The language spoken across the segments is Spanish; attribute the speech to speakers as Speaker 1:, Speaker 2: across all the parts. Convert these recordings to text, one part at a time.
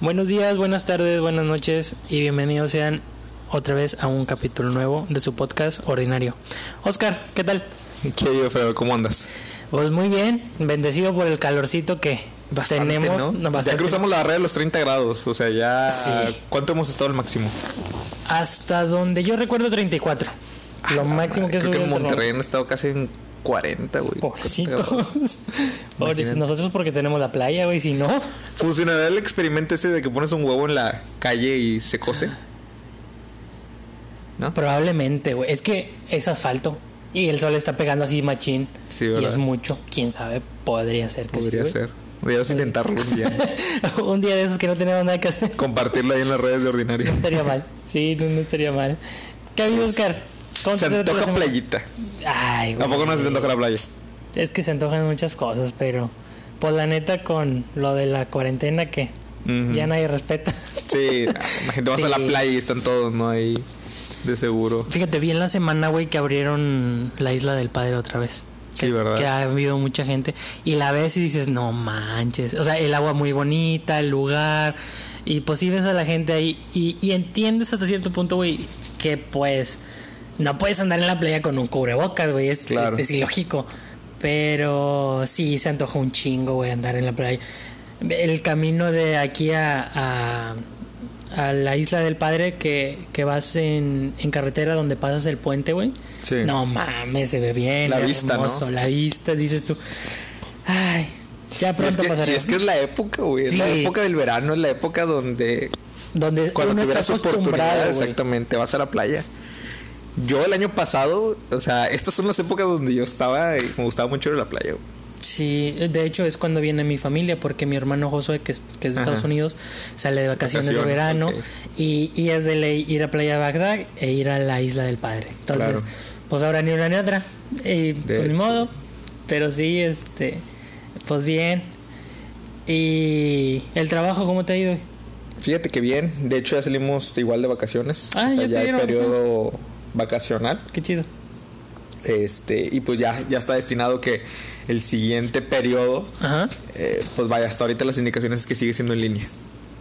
Speaker 1: Buenos días, buenas tardes, buenas noches y bienvenidos sean otra vez a un capítulo nuevo de su podcast ordinario. Oscar, ¿qué tal?
Speaker 2: ¿Qué Feo? ¿Cómo andas?
Speaker 1: Pues muy bien, bendecido por el calorcito que
Speaker 2: Bastante,
Speaker 1: tenemos.
Speaker 2: ¿no?
Speaker 1: bastante.
Speaker 2: Ya cruzamos la barrera de los 30 grados, o sea, ya...
Speaker 1: Sí.
Speaker 2: ¿Cuánto hemos estado al máximo?
Speaker 1: Hasta donde yo recuerdo 34. Lo máximo que
Speaker 2: Ah, Creo
Speaker 1: subió
Speaker 2: que en Monterrey han estado casi en 40, güey.
Speaker 1: Pobrecitos.
Speaker 2: 40 grados.
Speaker 1: Pobres, nosotros porque tenemos la playa, güey, si no.
Speaker 2: ¿Funcionará el experimento ese de que pones un huevo en la calle y se cose? ¿No?
Speaker 1: Probablemente, güey. Es que es asfalto. Y el sol está pegando así machín.
Speaker 2: Sí,
Speaker 1: y es mucho. Quién sabe, podría ser que
Speaker 2: Podría ser. Podríamos intentarlo un día.
Speaker 1: Un día de esos que no tenemos nada que hacer.
Speaker 2: Compartirlo ahí en las redes de ordinario.
Speaker 1: No estaría mal. Sí, no, no estaría mal. ¿Qué ha habido, Oscar? ¿Cómo
Speaker 2: Se antoja
Speaker 1: semana?
Speaker 2: playita.
Speaker 1: Ay, güey.
Speaker 2: Tampoco no se antoja la playa.
Speaker 1: Es que se antojan muchas cosas, pero. Pues la neta, con lo de la cuarentena que ya nadie respeta.
Speaker 2: Sí, imagínate, vas a la
Speaker 1: Sí.
Speaker 2: playa y están todos, ¿no? Ahí, de seguro.
Speaker 1: Fíjate, vi en la semana, güey, que abrieron la isla del padre otra vez.
Speaker 2: Sí,
Speaker 1: que,
Speaker 2: ¿verdad?
Speaker 1: Que ha habido mucha gente. Y la ves y dices, no manches. O sea, el agua muy bonita, el lugar. Y pues sí ves a la gente ahí. Y, y entiendes hasta cierto punto, güey, que pues no puedes andar en la playa con un cubrebocas, güey. Es,
Speaker 2: Claro.
Speaker 1: es, es ilógico. Pero sí se antoja un chingo, güey, andar en la playa. El camino de aquí a, a, a la isla del padre que, que vas en, en carretera donde pasas el puente, güey.
Speaker 2: Sí.
Speaker 1: No mames, se ve bien.
Speaker 2: La vista, ¿no?
Speaker 1: hermoso, La vista, dices tú. Ay, ya
Speaker 2: es,
Speaker 1: pronto
Speaker 2: y
Speaker 1: pasará.
Speaker 2: es que es la época, güey. Es la
Speaker 1: Sí.
Speaker 2: época del verano, es la época donde
Speaker 1: Donde
Speaker 2: cuando
Speaker 1: uno está
Speaker 2: oportunidad,
Speaker 1: acostumbrado,
Speaker 2: exactamente, vas a la playa. Yo el año pasado, o sea, estas son las épocas donde yo estaba y me gustaba mucho ir a la playa. güey.
Speaker 1: Sí, de hecho es cuando viene mi familia, porque mi hermano Josué, que es, que es de Estados
Speaker 2: Ajá.
Speaker 1: Unidos, sale de vacaciones, de verano y, y es de ley ir a Playa Bagdad e ir a la Isla del Padre. Entonces,
Speaker 2: Claro.
Speaker 1: pues ahora ni una ni otra. Y pues
Speaker 2: De
Speaker 1: ni
Speaker 2: hecho.
Speaker 1: modo. Pero sí, este, pues bien. Y el trabajo, ¿cómo te ha ido?
Speaker 2: Fíjate que bien, de hecho ya salimos igual de vacaciones.
Speaker 1: Ah,
Speaker 2: o sea,
Speaker 1: ya te
Speaker 2: ya el periodo vacacional.
Speaker 1: Qué chido.
Speaker 2: Este, y pues ya, ya está destinado que el siguiente periodo,
Speaker 1: Ajá.
Speaker 2: eh, pues vaya, hasta ahorita las indicaciones es que sigue siendo en línea.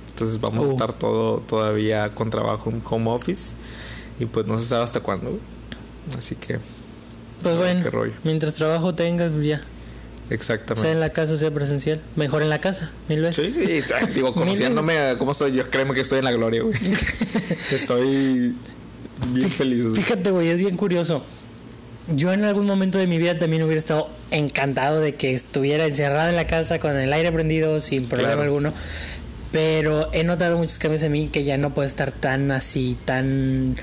Speaker 2: Entonces vamos a estar todo todavía con trabajo en home office. Y pues no se sabe hasta cuándo. Así que,
Speaker 1: Pues bueno,
Speaker 2: rollo.
Speaker 1: mientras trabajo tengas, pues ya.
Speaker 2: exactamente.
Speaker 1: Sea en la casa, sea presencial. Mejor en la casa, mil
Speaker 2: Sí,
Speaker 1: veces.
Speaker 2: sí, digo, conociéndome como estoy, yo créeme que estoy en la gloria, güey. Estoy bien feliz. güey.
Speaker 1: Fíjate, güey, es bien curioso. Yo en algún momento de mi vida también hubiera estado encantado de que estuviera encerrado en la casa con el aire prendido sin problema
Speaker 2: Claro.
Speaker 1: alguno. Pero he notado muchos cambios en mí que ya no puedo estar tan así, tan...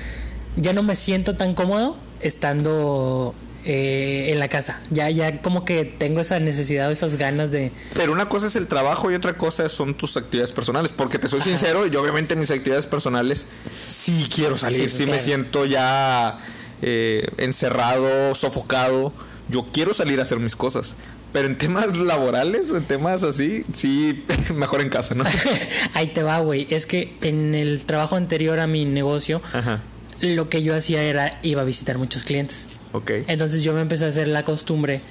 Speaker 1: Ya no me siento tan cómodo estando eh, en la casa. Ya, ya como que tengo esa necesidad o esas ganas de...
Speaker 2: Pero una cosa es el trabajo y otra cosa son tus actividades personales. Porque te soy sincero, yo obviamente en mis actividades personales sí quiero salir,
Speaker 1: Sí,
Speaker 2: sí, me siento ya eh, encerrado, sofocado. Yo quiero salir a hacer mis cosas. Pero en temas laborales, en temas así, sí, mejor en casa, ¿no?
Speaker 1: Ahí te va, güey. Es que en el trabajo anterior a mi negocio,
Speaker 2: Ajá.
Speaker 1: Lo que yo hacía era iba a visitar muchos clientes.
Speaker 2: Ok.
Speaker 1: Entonces yo me empecé a hacer la costumbre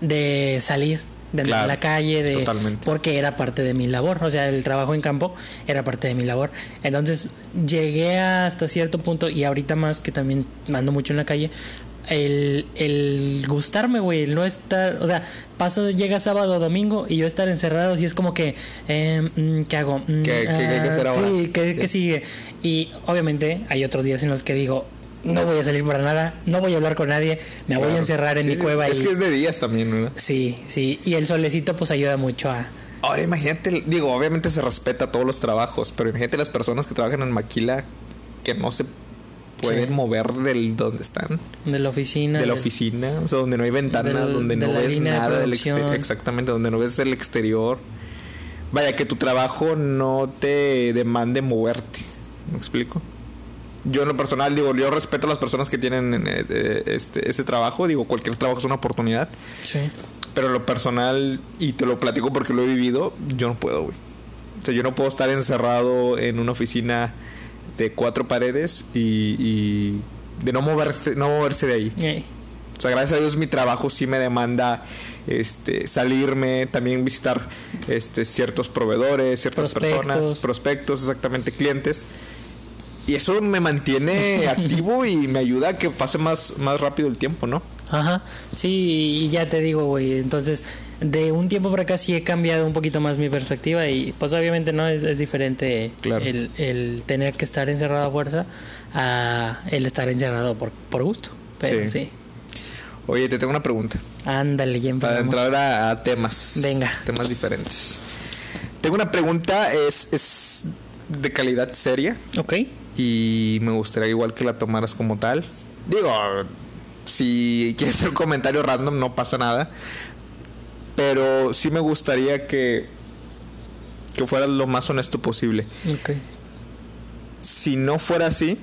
Speaker 1: de salir, de andar
Speaker 2: Claro,
Speaker 1: en la calle, de
Speaker 2: totalmente.
Speaker 1: porque era parte de mi labor, o sea, el trabajo en campo era parte de mi labor. Entonces llegué hasta cierto punto y ahorita más que también mando mucho en la calle. El, el gustarme, güey, el no estar, o sea, paso, llega sábado o domingo y yo estar encerrado y es como que, eh, mm, ¿qué hago? Mm,
Speaker 2: ¿Qué- qué- qué hay que hacer
Speaker 1: ah,
Speaker 2: ahora?
Speaker 1: Sí, ¿qué, qué sigue? Y obviamente hay otros días en los que digo, no voy a salir para nada, no voy a hablar con nadie, me voy a encerrar en
Speaker 2: Sí,
Speaker 1: mi cueva
Speaker 2: Es
Speaker 1: y...
Speaker 2: que es de días también, ¿verdad?
Speaker 1: Sí, sí, y el solecito pues ayuda mucho a...
Speaker 2: Ahora imagínate, digo, obviamente se respeta todos los trabajos, pero imagínate las personas que trabajan en maquila que no se pueden
Speaker 1: Sí.
Speaker 2: mover del donde están,
Speaker 1: De la oficina.
Speaker 2: de la oficina, o sea, donde no hay ventanas,
Speaker 1: del-
Speaker 2: donde
Speaker 1: de
Speaker 2: no ves
Speaker 1: de
Speaker 2: nada del exterior, exactamente, donde no ves el exterior. Vaya, que tu trabajo no te demande moverte. ¿Me explico? Yo en lo personal digo, yo respeto a las personas que tienen eh, eh, este, ese trabajo, digo, cualquier trabajo es una oportunidad.
Speaker 1: Sí.
Speaker 2: Pero en lo personal, y te lo platico porque lo he vivido, yo no puedo, güey. O sea, yo no puedo estar encerrado en una oficina de cuatro paredes y, y de no moverse, no moverse de ahí. O sea, gracias a Dios mi trabajo sí me demanda este salirme, también visitar este ciertos proveedores, ciertas
Speaker 1: Prospectos.
Speaker 2: personas, prospectos, exactamente clientes. Y eso me mantiene activo y me ayuda a que pase más, más rápido el tiempo, ¿no?
Speaker 1: Ajá, sí, y ya te digo, güey, entonces de un tiempo para acá sí he cambiado un poquito más mi perspectiva y pues obviamente no es, es diferente
Speaker 2: Claro.
Speaker 1: el, el tener que estar encerrado a fuerza a el estar encerrado por, por gusto. Pero
Speaker 2: Sí.
Speaker 1: sí.
Speaker 2: Oye, te tengo una pregunta.
Speaker 1: Ándale, ya
Speaker 2: Para
Speaker 1: empezamos.
Speaker 2: entrar a, a temas.
Speaker 1: Venga.
Speaker 2: Temas diferentes. Tengo una pregunta, es, es de calidad seria
Speaker 1: Ok,
Speaker 2: y me gustaría igual que la tomaras como tal. Digo, si quieres hacer un comentario random no pasa nada. Pero sí me gustaría que, que fueras lo más honesto posible.
Speaker 1: ok.
Speaker 2: Si no fuera así,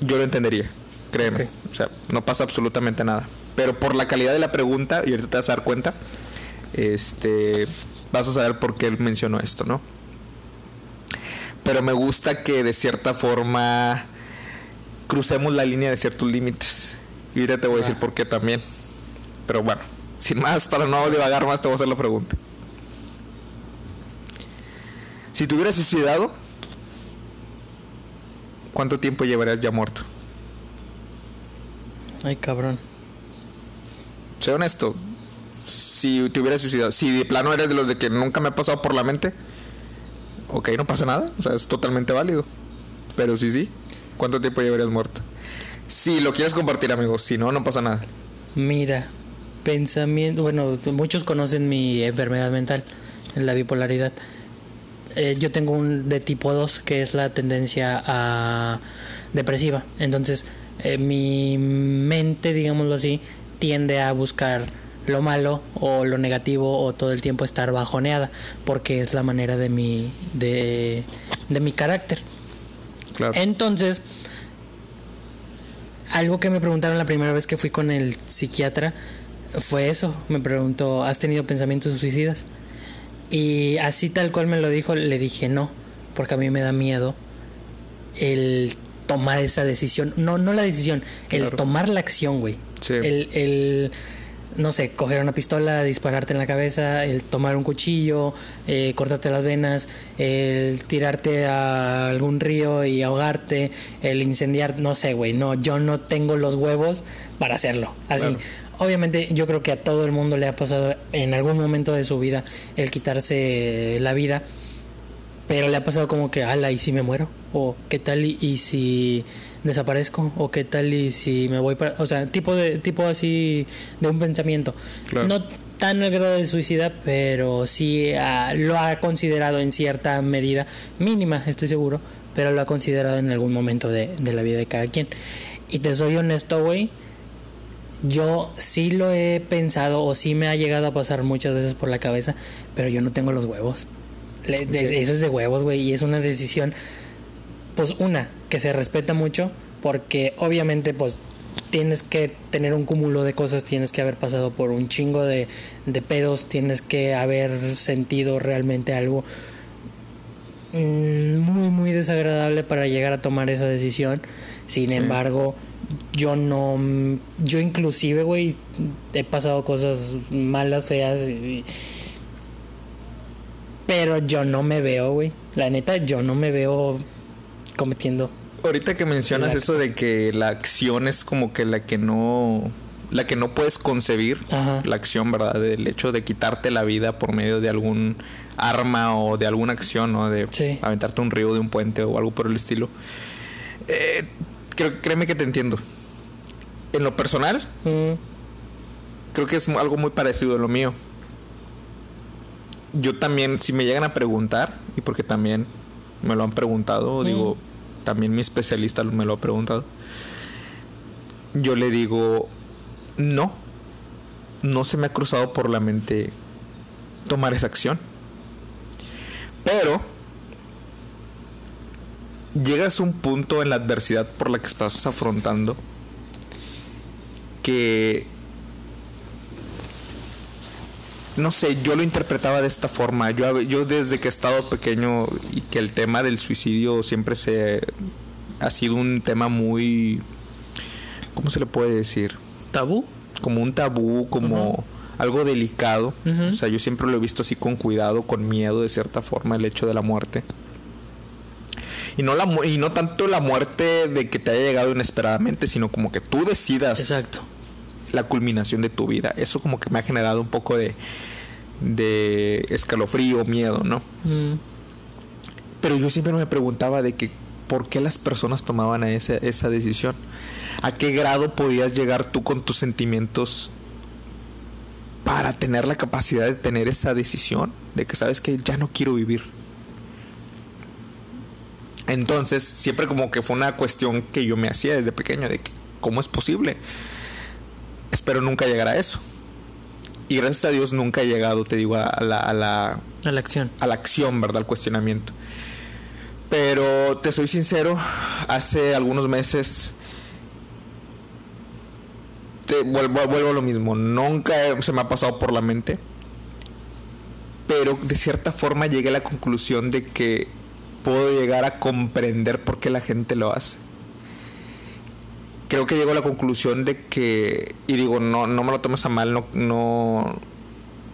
Speaker 2: yo lo entendería. Créeme. O sea, no pasa absolutamente nada. Pero por la calidad de la pregunta, y ahorita te vas a dar cuenta, este, vas a saber por qué él mencionó esto, ¿no? Pero me gusta que de cierta forma crucemos la línea de ciertos límites. Y ahorita te voy a decir
Speaker 1: Va.
Speaker 2: por qué también. Pero bueno, sin más, para no divagar más, te voy a hacer la pregunta. Si te hubieras suicidado, ¿cuánto tiempo llevarías ya muerto?
Speaker 1: Ay, cabrón.
Speaker 2: Sé honesto. Si te hubieras suicidado, si de plano eres de los de que nunca me ha pasado por la mente, ok, no pasa nada. O sea, es totalmente válido. Pero sí, sí. ¿Cuánto tiempo llevarías muerto? Si lo quieres compartir, amigos. Si no, no pasa nada.
Speaker 1: Mira, pensamiento, bueno, muchos conocen mi enfermedad mental, la bipolaridad. Eh, yo tengo un de tipo 2, que es la tendencia a depresiva. Entonces, eh, mi mente, digámoslo así, tiende a buscar lo malo o lo negativo o todo el tiempo estar bajoneada, porque es la manera de mi de, de mi carácter.
Speaker 2: Claro.
Speaker 1: Entonces, algo que me preguntaron la primera vez que fui con el psiquiatra fue eso. Me preguntó, ¿has tenido pensamientos suicidas? Y así tal cual me lo dijo, le dije no, porque a mí me da miedo el tomar esa decisión. No, no la decisión, el tomar la acción, güey.
Speaker 2: Sí.
Speaker 1: El, el, no sé, coger una pistola, dispararte en la cabeza, el tomar un cuchillo, eh, cortarte las venas, el tirarte a algún río y ahogarte, el incendiar, no sé, güey, no, yo no tengo los huevos para hacerlo. Así,
Speaker 2: Claro.
Speaker 1: Obviamente yo creo que a todo el mundo le ha pasado en algún momento de su vida el quitarse la vida, pero le ha pasado como que, ala, ¿y si me muero? O ¿qué tal y, y si desaparezco? ¿O qué tal y si me voy para...? O sea, tipo, de, tipo así de un pensamiento.
Speaker 2: Claro.
Speaker 1: No tan al grado de suicida, pero sí ah, lo ha considerado en cierta medida, mínima, estoy seguro, pero lo ha considerado en algún momento de, de la vida de cada quien. Y te soy honesto, güey, yo sí lo he pensado o sí me ha llegado a pasar muchas veces por la cabeza, pero yo no tengo los huevos. Le- de- eso es de huevos, güey, y es una decisión, pues una, que se respeta mucho, porque obviamente, pues tienes que tener un cúmulo de cosas, tienes que haber pasado por un chingo de, de pedos, tienes que haber sentido realmente algo mm, muy, muy desagradable para llegar a tomar esa decisión. Sin
Speaker 2: Sí.
Speaker 1: embargo, yo no, yo inclusive, güey, he pasado cosas malas, feas, y- pero yo no me veo, güey. La neta, yo no me veo cometiendo.
Speaker 2: Ahorita que mencionas eso de que la acción es como que la que no la que no puedes concebir,
Speaker 1: Ajá.
Speaker 2: la acción, ¿verdad? Del hecho de quitarte la vida por medio de algún arma o de alguna acción, ¿no? De
Speaker 1: Sí.
Speaker 2: aventarte un río de un puente o algo por el estilo. Eh, creo- créeme que te entiendo. En lo personal,
Speaker 1: Mm,
Speaker 2: creo que es algo muy parecido a lo mío. Yo también, si me llegan a preguntar, y porque también me lo han preguntado,
Speaker 1: Mm.
Speaker 2: digo, también mi especialista me lo ha preguntado, yo le digo, no, no se me ha cruzado por la mente tomar esa acción. Pero llegas a un punto en la adversidad por la que estás afrontando que no sé, yo lo interpretaba de esta forma. Yo, yo desde que he estado pequeño y que el tema del suicidio siempre se ha sido un tema muy ¿cómo se le puede decir?
Speaker 1: ¿Tabú?
Speaker 2: Como un tabú, como algo delicado. O sea, yo siempre lo he visto así con cuidado, con miedo de cierta forma el hecho de la muerte. Y no, la, y no tanto la muerte de que te haya llegado inesperadamente, sino como que tú decidas
Speaker 1: Exacto.
Speaker 2: la culminación de tu vida. Eso como que me ha generado un poco de, de escalofrío, miedo, ¿no?
Speaker 1: Mm,
Speaker 2: Pero yo siempre me preguntaba de que por qué las personas tomaban esa, esa decisión. ¿A qué grado podías llegar tú con tus sentimientos para tener la capacidad de tener esa decisión? De que sabes que ya no quiero vivir. Entonces, siempre como que fue una cuestión que yo me hacía desde pequeño, de que, ¿cómo es posible? Espero nunca llegar a eso. Y gracias a Dios nunca he llegado, te digo, a la, a la,
Speaker 1: a la acción.
Speaker 2: a la acción, ¿verdad? Al cuestionamiento. Pero te soy sincero, hace algunos meses te vuelvo, vuelvo a lo mismo. Nunca se me ha pasado por la mente. Pero de cierta forma llegué a la conclusión de que puedo llegar a comprender por qué la gente lo hace. Creo que llego a la conclusión de que, y digo, no, no me lo tomes a mal, no, no,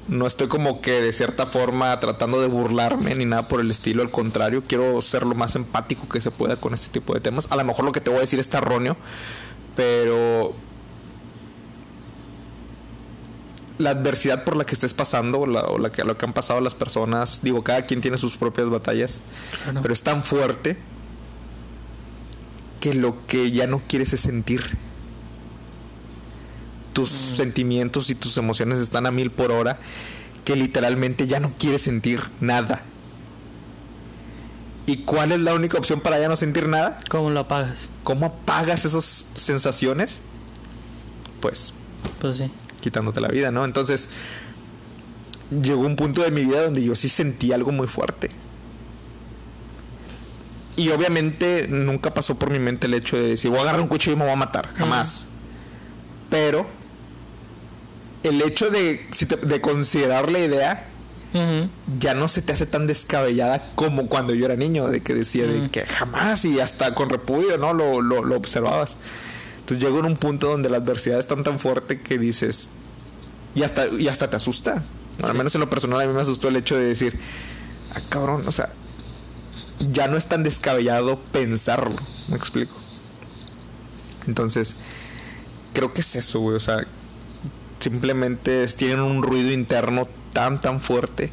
Speaker 2: no estoy como que de cierta forma tratando de burlarme ni nada por el estilo, al contrario, quiero ser lo más empático que se pueda con este tipo de temas. A lo mejor lo que te voy a decir está erróneo, pero la adversidad por la que estés pasando o, la, o la que, lo que han pasado las personas, digo, cada quien tiene sus propias batallas,
Speaker 1: Claro.
Speaker 2: pero es tan fuerte que lo que ya no quieres es sentir. Tus sentimientos y tus emociones están a mil por hora que literalmente ya no quieres sentir nada. ¿Y cuál es la única opción para ya no sentir nada?
Speaker 1: ¿Cómo lo apagas?
Speaker 2: ¿Cómo apagas esas sensaciones? Pues
Speaker 1: Pues sí.
Speaker 2: Quitándote la vida, ¿no? Entonces, llegó un punto de mi vida donde yo sí sentí algo muy fuerte. Y obviamente nunca pasó por mi mente el hecho de decir, voy a agarrar un cuchillo y me voy a matar, jamás. Pero el hecho de, considerar la idea ya no se te hace tan descabellada como cuando yo era niño, de que decía de que jamás y hasta con repudio, ¿no? Lo, lo, lo observabas. Entonces llego en un punto donde la adversidad es tan tan fuerte que dices, y hasta, y hasta te asusta. Al menos en lo personal a mí me asustó el hecho de decir, ah, cabrón, o sea, ya no es tan descabellado pensarlo, me explico. Entonces, creo que es eso, güey, o sea, simplemente tienen un ruido interno tan tan fuerte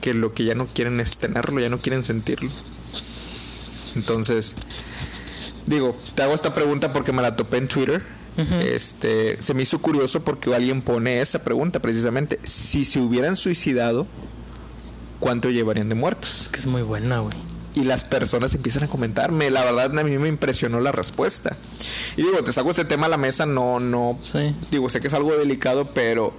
Speaker 2: que lo que ya no quieren es tenerlo, ya no quieren sentirlo. Entonces, digo, te hago esta pregunta porque me la topé en Twitter. Este, se me hizo curioso porque alguien pone esa pregunta precisamente, si se hubieran suicidado, ¿cuánto llevarían de muertos?
Speaker 1: Es que es muy buena, güey.
Speaker 2: y las personas empiezan a comentarme. La verdad, a mí me impresionó la respuesta. Y digo, te saco este tema a la mesa, no, no.
Speaker 1: Sí.
Speaker 2: Digo, sé que es algo delicado, pero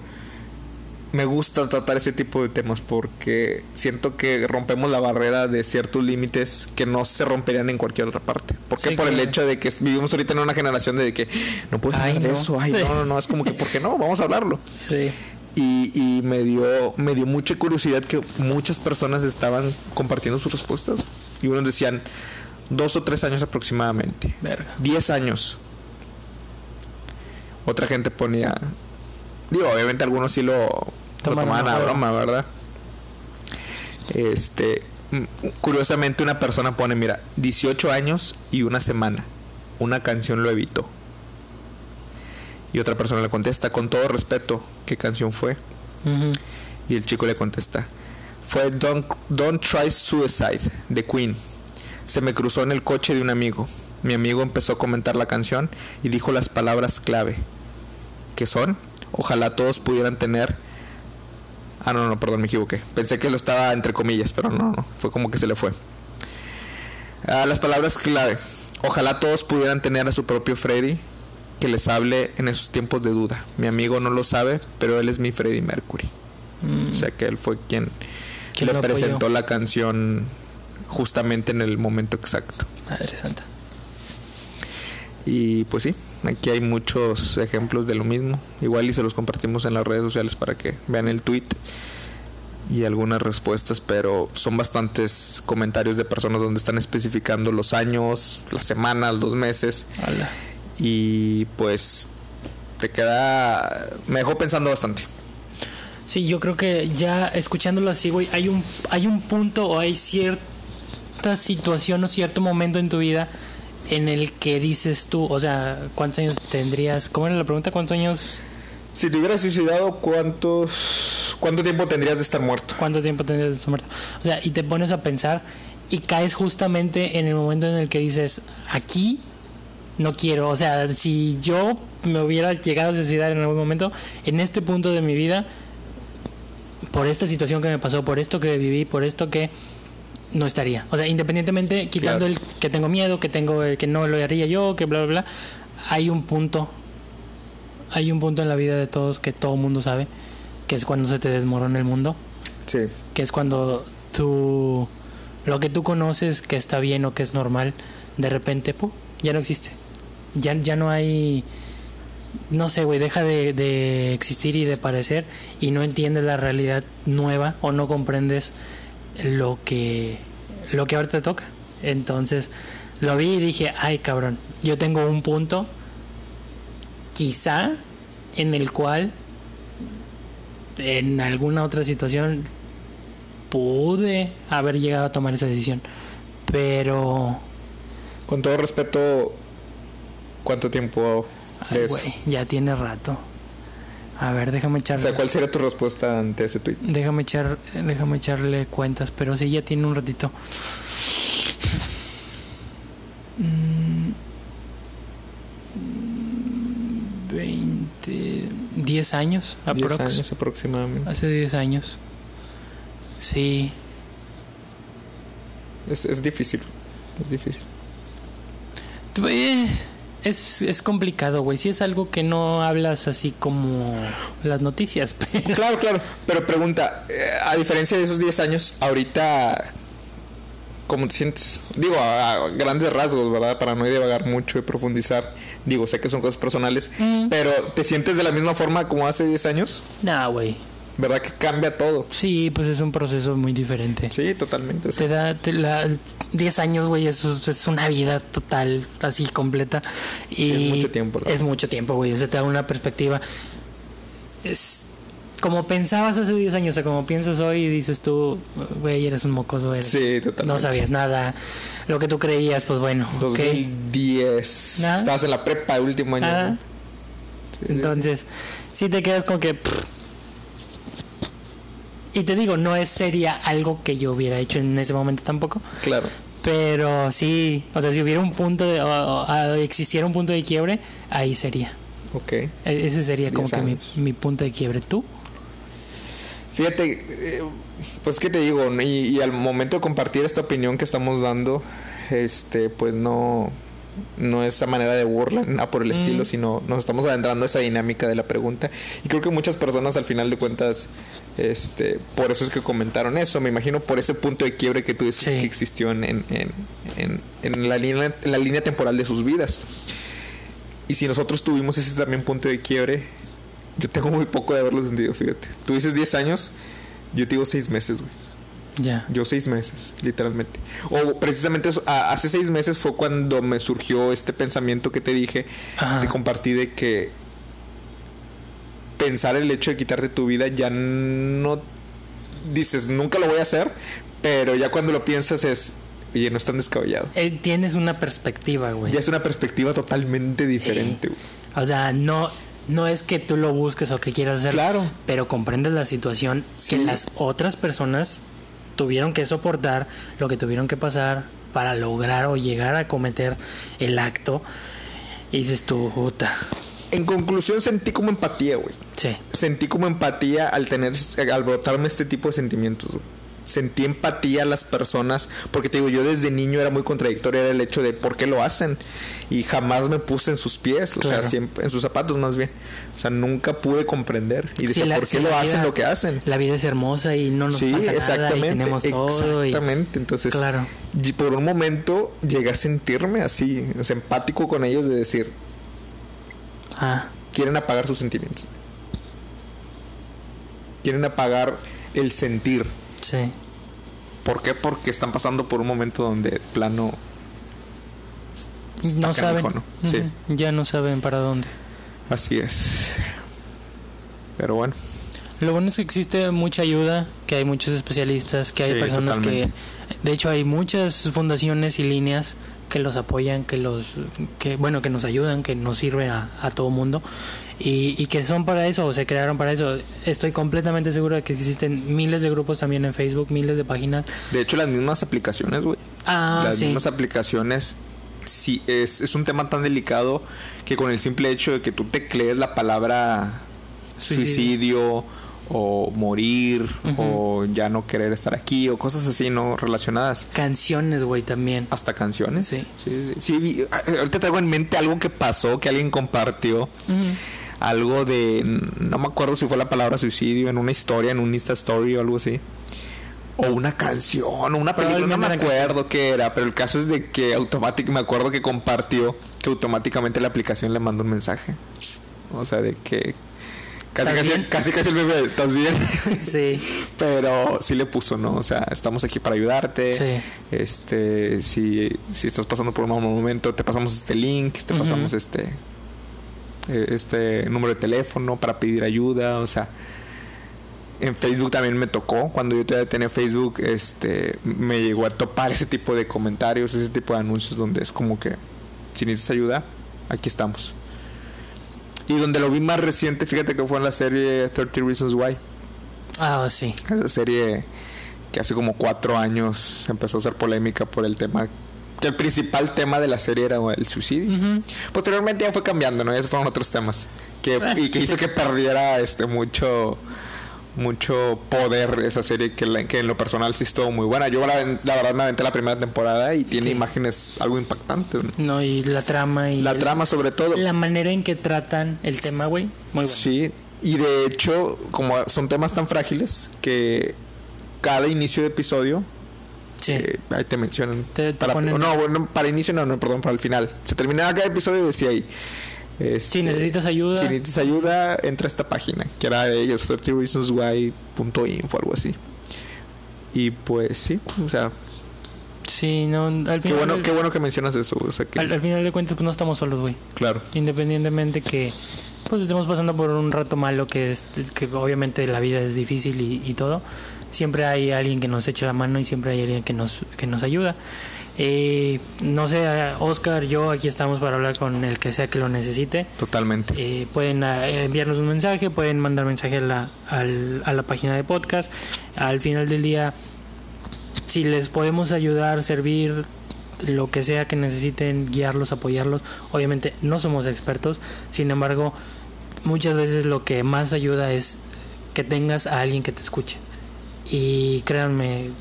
Speaker 2: me gusta tratar ese tipo de temas porque siento que rompemos la barrera de ciertos límites que no se romperían en cualquier otra parte. Porque
Speaker 1: Sí,
Speaker 2: por el hecho de que vivimos ahorita en una generación de que no puedes hablar de eso, ay,
Speaker 1: Sí.
Speaker 2: no, no, no, es como que, ¿por qué no? Vamos a hablarlo.
Speaker 1: Sí.
Speaker 2: Y, y me dio me dio mucha curiosidad que muchas personas estaban compartiendo sus respuestas y unos decían dos o tres años aproximadamente
Speaker 1: Verga.
Speaker 2: diez años otra gente ponía digo obviamente algunos sí lo, lo tomaban
Speaker 1: a
Speaker 2: broma verdad este mm, curiosamente una persona pone mira 18 años y una semana. Una canción lo evitó. Y otra persona le contesta con todo respeto qué canción fue y el chico le contesta, fue Don't, Don't Try Suicide de Queen. Se me cruzó en el coche de un amigo. Mi amigo empezó a comentar la canción y dijo las palabras clave, que son, ojalá todos pudieran tener... Ah, no, no, perdón, me equivoqué. Pensé que lo estaba entre comillas, pero no, no, fue como que se le fue. Ah, las palabras clave, ojalá todos pudieran tener a su propio Freddy que les hable en esos tiempos de duda. Mi amigo no lo sabe, pero él es mi Freddie Mercury.
Speaker 1: Mm.
Speaker 2: O sea que él fue quien
Speaker 1: ¿Quién
Speaker 2: le
Speaker 1: apoyó?
Speaker 2: presentó la canción justamente en el momento exacto.
Speaker 1: Madre santa.
Speaker 2: Y pues sí, aquí hay muchos ejemplos de lo mismo. Igual y se los compartimos en las redes sociales para que vean el tweet y algunas respuestas, pero son bastantes comentarios de personas donde están especificando los años, las semanas, los meses. Y pues te queda... Me dejó pensando bastante.
Speaker 1: Sí, yo creo que ya escuchándolo así, güey, hay un, hay un punto o hay cierta situación o cierto momento en tu vida en el que dices tú, o sea, ¿cuántos años tendrías? ¿Cómo era la pregunta? ¿Cuántos años?
Speaker 2: Si te hubieras suicidado, ¿cuántos, ¿cuánto tiempo tendrías de estar muerto?
Speaker 1: ¿Cuánto tiempo tendrías de estar muerto? O sea, y te pones a pensar y caes justamente en el momento en el que dices, aquí no quiero, o sea, si yo me hubiera llegado a suicidar en algún momento, en este punto de mi vida, por esta situación que me pasó, por esto que viví, por esto que no estaría. O sea, independientemente, quitando
Speaker 2: Claro.
Speaker 1: el que tengo miedo, que tengo el que no lo haría yo, que bla, bla, bla, hay un punto, hay un punto en la vida de todos que todo mundo sabe, que es cuando se te desmorona el mundo,
Speaker 2: Sí.
Speaker 1: que es cuando tú, lo que tú conoces que está bien o que es normal, de repente, ¡pum! ya no existe. Ya, ya no hay, no sé, güey, deja de, de existir y de parecer y no entiendes la realidad nueva o no comprendes lo que, lo que ahora te toca. Entonces, lo vi y dije, ay cabrón, yo tengo un punto quizá en el cual en alguna otra situación pude haber llegado a tomar esa decisión. Pero,
Speaker 2: Con todo respeto, ¿cuánto tiempo
Speaker 1: ay,
Speaker 2: eso?
Speaker 1: ya tiene rato. A ver, déjame
Speaker 2: O
Speaker 1: echarle,
Speaker 2: sea, ¿cuál sería tu respuesta ante ese tweet?
Speaker 1: déjame echar, déjame echarle cuentas, pero sí ya tiene un ratito. Mm, 20, 10 años,
Speaker 2: 10
Speaker 1: aprox.
Speaker 2: años aproximadamente.
Speaker 1: Hace 10 años. Sí,
Speaker 2: Es, es difícil. Es difícil.
Speaker 1: Eh, Es, es complicado, güey. Si es algo que no hablas así como las noticias, pero...
Speaker 2: Claro, claro. Pero pregunta, eh, a diferencia de esos 10 años, ahorita, ¿cómo te sientes? Digo, a, a grandes rasgos, ¿verdad? Para no divagar mucho y profundizar. Digo, sé que son cosas personales,
Speaker 1: Mm.
Speaker 2: pero ¿te sientes de la misma forma como hace 10 años?
Speaker 1: Nah, güey.
Speaker 2: ¿Verdad que cambia todo?
Speaker 1: Sí, pues es un proceso muy diferente.
Speaker 2: Sí, totalmente.
Speaker 1: Te da te la, 10 años, güey, es, es una vida total, así completa. Y
Speaker 2: Es mucho tiempo, ¿no?
Speaker 1: Es mucho tiempo, güey. O sea, te da una perspectiva. Es como pensabas hace 10 años, o sea, como piensas hoy y dices tú, güey, eres un mocoso, eres.
Speaker 2: Sí, totalmente.
Speaker 1: No sabías nada. Lo que tú creías, pues bueno, ok.
Speaker 2: 2010.
Speaker 1: Nada.
Speaker 2: Estabas en la prepa, último año.
Speaker 1: Ah,
Speaker 2: ¿no? Sí, sí,
Speaker 1: Entonces, sí te quedas como que. pff. Y te digo, no es sería algo que yo hubiera hecho en ese momento tampoco.
Speaker 2: Claro.
Speaker 1: Pero sí, o sea, si hubiera un punto de. o- existiera un punto de quiebre, ahí sería.
Speaker 2: Ok.
Speaker 1: E- Ese sería como
Speaker 2: 10
Speaker 1: que mi, mi punto de quiebre. ¿Tú?
Speaker 2: Fíjate, eh, pues qué te digo, y, y al momento de compartir esta opinión que estamos dando, este, pues no, no es a manera de burla, nada por el
Speaker 1: Mm.
Speaker 2: estilo, sino nos estamos adentrando a esa dinámica de la pregunta. Y creo que muchas personas al final de cuentas, este, por eso es que comentaron eso, me imagino por ese punto de quiebre que tú dices
Speaker 1: Sí.
Speaker 2: que existió en, en, en, en- en la línea, en la línea temporal de sus vidas. Y si nosotros tuvimos ese también punto de quiebre, yo tengo muy poco de haberlo sentido, fíjate. Tú dices 10 años, yo te digo 6 meses, güey.
Speaker 1: Ya.
Speaker 2: Yo 6 meses, literalmente. O precisamente eso, a- hace 6 meses fue cuando me surgió este pensamiento que te dije,
Speaker 1: Ajá.
Speaker 2: te compartí de que pensar el hecho de quitarte tu vida ya no dices, nunca lo voy a hacer, pero ya cuando lo piensas es, oye, no es tan descabellado.
Speaker 1: Eh, tienes una perspectiva, güey.
Speaker 2: Ya es una perspectiva totalmente diferente, güey.
Speaker 1: O sea, no, no es que tú lo busques o que quieras hacerlo.
Speaker 2: Claro.
Speaker 1: Pero comprendes la situación
Speaker 2: Sí.
Speaker 1: que las otras personas tuvieron que soportar, lo que tuvieron que pasar para lograr o llegar a cometer el acto. Y dices tú, puta.
Speaker 2: En conclusión, sentí como empatía, güey.
Speaker 1: Sí.
Speaker 2: Sentí como empatía al tener, al brotarme este tipo de sentimientos, güey. Sentí empatía a las personas, porque te digo, yo desde niño era muy contradictorio era el hecho de por qué lo hacen. Y jamás me puse en sus pies, o
Speaker 1: Claro.
Speaker 2: sea, siempre, en sus zapatos más bien. O sea, nunca pude comprender. Y decía,
Speaker 1: Sí, la-
Speaker 2: ¿por qué
Speaker 1: sí,
Speaker 2: lo hacen lo que hacen?
Speaker 1: La vida es hermosa y no nos
Speaker 2: sí,
Speaker 1: pasa nada y
Speaker 2: exactamente.
Speaker 1: tenemos todo. y-
Speaker 2: exactamente. Entonces,
Speaker 1: Claro.
Speaker 2: y por un momento llegué a sentirme así, empático con ellos de decir,
Speaker 1: Ah,
Speaker 2: quieren apagar sus sentimientos. Quieren apagar el sentir.
Speaker 1: Sí.
Speaker 2: ¿Por qué? Porque están pasando por un momento donde de plano
Speaker 1: No saben.
Speaker 2: ¿no? Sí,
Speaker 1: Ya no saben para dónde.
Speaker 2: así es. Pero bueno,
Speaker 1: Lo bueno es que existe mucha ayuda, que hay muchos especialistas, que hay
Speaker 2: Sí,
Speaker 1: personas
Speaker 2: totalmente.
Speaker 1: que, de hecho, hay muchas fundaciones y líneas que los apoyan, que los, que bueno, que nos ayudan, que nos sirven a, a todo mundo y, y que son para eso o se crearon para eso. Estoy completamente seguro de que existen miles de grupos también en Facebook, miles de páginas.
Speaker 2: de hecho las mismas aplicaciones, güey.
Speaker 1: Ah,
Speaker 2: las
Speaker 1: sí.
Speaker 2: mismas aplicaciones sí es, es un tema tan delicado que con el simple hecho de que tú teclees la palabra
Speaker 1: Suicidio.
Speaker 2: suicidio, o morir o ya no querer estar aquí o cosas así no relacionadas.
Speaker 1: Canciones, güey, también.
Speaker 2: hasta canciones.
Speaker 1: Sí.
Speaker 2: sí, sí. Sí, ah, ahorita traigo en mente algo que pasó que alguien compartió. Algo de no me acuerdo si fue la palabra suicidio en una historia en un Insta Story o algo así. O una canción o una película no me acuerdo qué era pero el caso es de que automáticamente me acuerdo que compartió que automáticamente la aplicación le mandó un mensaje. O sea de que casi
Speaker 1: ¿Estás
Speaker 2: casi,
Speaker 1: bien?
Speaker 2: casi casi el bebé estás bien
Speaker 1: Sí,
Speaker 2: pero sí le puso no o sea estamos aquí para ayudarte.
Speaker 1: Sí.
Speaker 2: este si, si estás pasando por un mal momento te pasamos este link te pasamos este eh, este número de teléfono para pedir ayuda o sea en Facebook también me tocó cuando yo todavía tenía Facebook este me llegó a topar ese tipo de comentarios ese tipo de anuncios donde es como que si necesitas ayuda aquí estamos y donde lo vi más reciente fíjate que fue en la serie 30 Reasons Why.
Speaker 1: Ah, sí.
Speaker 2: esa serie que hace como cuatro años empezó a ser polémica por el tema que el principal tema de la serie era el suicidio. Posteriormente ya fue cambiando no esos fueron otros temas. Que y que hizo que perdiera este mucho mucho poder esa serie que, la- que en lo personal sí estuvo muy buena yo la, la verdad me aventé la primera temporada y tiene
Speaker 1: Sí.
Speaker 2: imágenes algo impactantes ¿no?
Speaker 1: No, y la trama y
Speaker 2: la
Speaker 1: el-
Speaker 2: trama sobre todo
Speaker 1: la manera en que tratan el tema, güey, muy bueno.
Speaker 2: Sí, y de hecho, como son temas tan frágiles que cada inicio de episodio,
Speaker 1: Sí.
Speaker 2: eh, ahí te mencionan.
Speaker 1: Te- te
Speaker 2: para,
Speaker 1: ponen-
Speaker 2: No, bueno, para inicio no, no, perdón, para el final. Se terminaba cada episodio y decía ahí. Este,
Speaker 1: si necesitas ayuda,
Speaker 2: Si necesitas ayuda, entra a esta página, que era de ellos, 30reasonswhy.info, algo así. Y pues sí, o sea,
Speaker 1: sí, no, al
Speaker 2: qué
Speaker 1: final,
Speaker 2: bueno, qué bueno que mencionas eso. O sea, que,
Speaker 1: al, al final de cuentas, pues no estamos solos, güey.
Speaker 2: claro,
Speaker 1: Independientemente que pues estemos pasando por un rato malo, que es que obviamente la vida es difícil y, y todo, siempre hay alguien que nos echa la mano y siempre hay alguien que nos, que nos ayuda. Eh, no sé, Oscar, yo aquí estamos para hablar con el que sea que lo necesite.
Speaker 2: totalmente.
Speaker 1: Eh, pueden eh, enviarnos un mensaje, pueden mandar mensaje a la, a la página de podcast. Al final del día, si les podemos ayudar, servir, lo que sea que necesiten, guiarlos, apoyarlos, obviamente no somos expertos, sin embargo, muchas veces lo que más ayuda es que tengas a alguien que te escuche. Y créanme,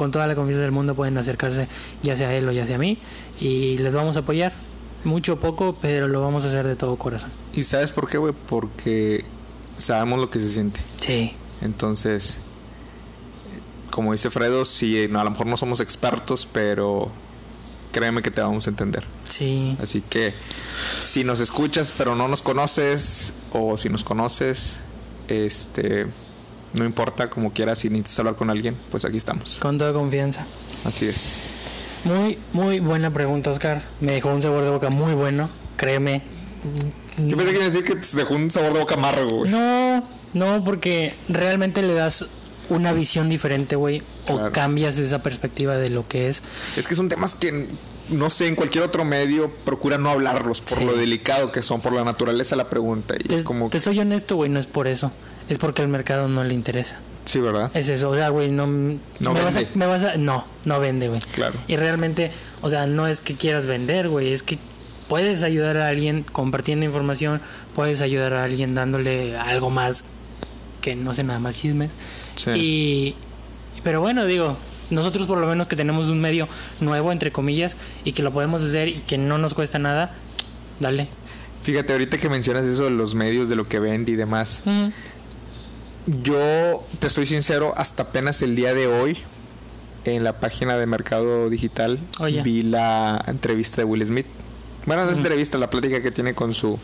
Speaker 1: con toda la confianza del mundo pueden acercarse ya sea a él o ya sea a mí y les vamos a apoyar. Mucho o poco, pero lo vamos a hacer de todo corazón.
Speaker 2: ¿Y sabes por qué, güey? Porque sabemos lo que se siente.
Speaker 1: Sí.
Speaker 2: Entonces, como dice Fredo, sí, a lo mejor no somos expertos, pero créeme que te vamos a entender.
Speaker 1: Sí.
Speaker 2: Así que si nos escuchas pero no nos conoces, o si nos conoces, este, no importa, como quieras, si necesitas hablar con alguien, pues aquí estamos.
Speaker 1: Con toda confianza.
Speaker 2: Así es.
Speaker 1: Muy, muy buena pregunta, Oscar. Me dejó un sabor de boca muy bueno. Créeme.
Speaker 2: Yo pensé que iba a decir que te dejó un sabor de boca amargo, güey.
Speaker 1: No, no, porque realmente le das una visión diferente, güey. O cambias esa perspectiva de lo que es.
Speaker 2: Es que son temas que, no sé, en cualquier otro medio procura no hablarlos por
Speaker 1: Sí.
Speaker 2: lo delicado que son, por la naturaleza de la pregunta. Y
Speaker 1: Te,
Speaker 2: es como,
Speaker 1: te soy honesto, güey, no es por eso. Es porque al mercado no le interesa.
Speaker 2: sí, ¿verdad?
Speaker 1: Es eso, o sea, güey, no, me vas a, me vas a... No, no vende, güey.
Speaker 2: Claro.
Speaker 1: Y realmente, o sea, no es que quieras vender, güey, es que puedes ayudar a alguien compartiendo información, puedes ayudar a alguien dándole algo más que no sé nada más chismes.
Speaker 2: Sí.
Speaker 1: Y pero bueno, digo, nosotros por lo menos que tenemos un medio nuevo entre comillas y que lo podemos hacer y que no nos cuesta nada, dale.
Speaker 2: Fíjate, ahorita que mencionas eso de los medios, de lo que vende y demás,
Speaker 1: Ujú.
Speaker 2: Yo te soy sincero, hasta apenas el día de hoy, en la página de Mercado Digital,
Speaker 1: Oye.
Speaker 2: vi la entrevista de Will Smith. Bueno, no es
Speaker 1: Ujú.
Speaker 2: entrevista, la plática que tiene con su.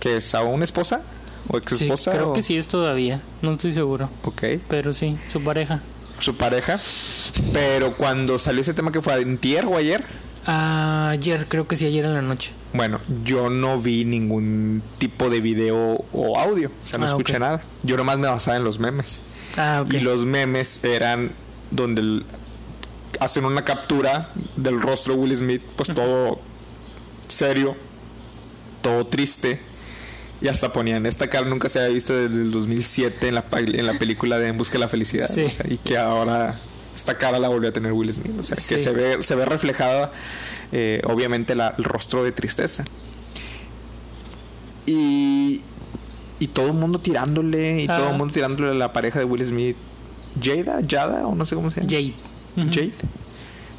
Speaker 2: que es aún esposa o ex
Speaker 1: Sí,
Speaker 2: esposa.
Speaker 1: creo
Speaker 2: o-
Speaker 1: que sí es todavía, no estoy seguro,
Speaker 2: Ok,
Speaker 1: pero sí, su pareja.
Speaker 2: su pareja. Pero cuando salió ese tema que fue antier o ayer,
Speaker 1: Ayer, creo que sí, ayer en la noche.
Speaker 2: Bueno, yo no vi ningún tipo de video o audio, o sea, no
Speaker 1: Ah,
Speaker 2: escuché nada. Yo nomás me basaba en los memes.
Speaker 1: Ah, ok.
Speaker 2: Y los memes eran donde el- hacen una captura del rostro de Will Smith, pues todo serio, todo triste. Y hasta ponían, esta cara nunca se había visto desde el 2007 en la, en la película de En Busca de la Felicidad.
Speaker 1: Sí.
Speaker 2: o sea, y que ahora esta cara la volvió a tener Will Smith. O sea, que se ve, se ve reflejada, eh, obviamente, la- el rostro de tristeza. Y, y todo el mundo tirándole, y
Speaker 1: Ah.
Speaker 2: todo el mundo tirándole a la pareja de Will Smith. Jada, Jada, o no sé cómo se llama.
Speaker 1: Jade.
Speaker 2: Jade.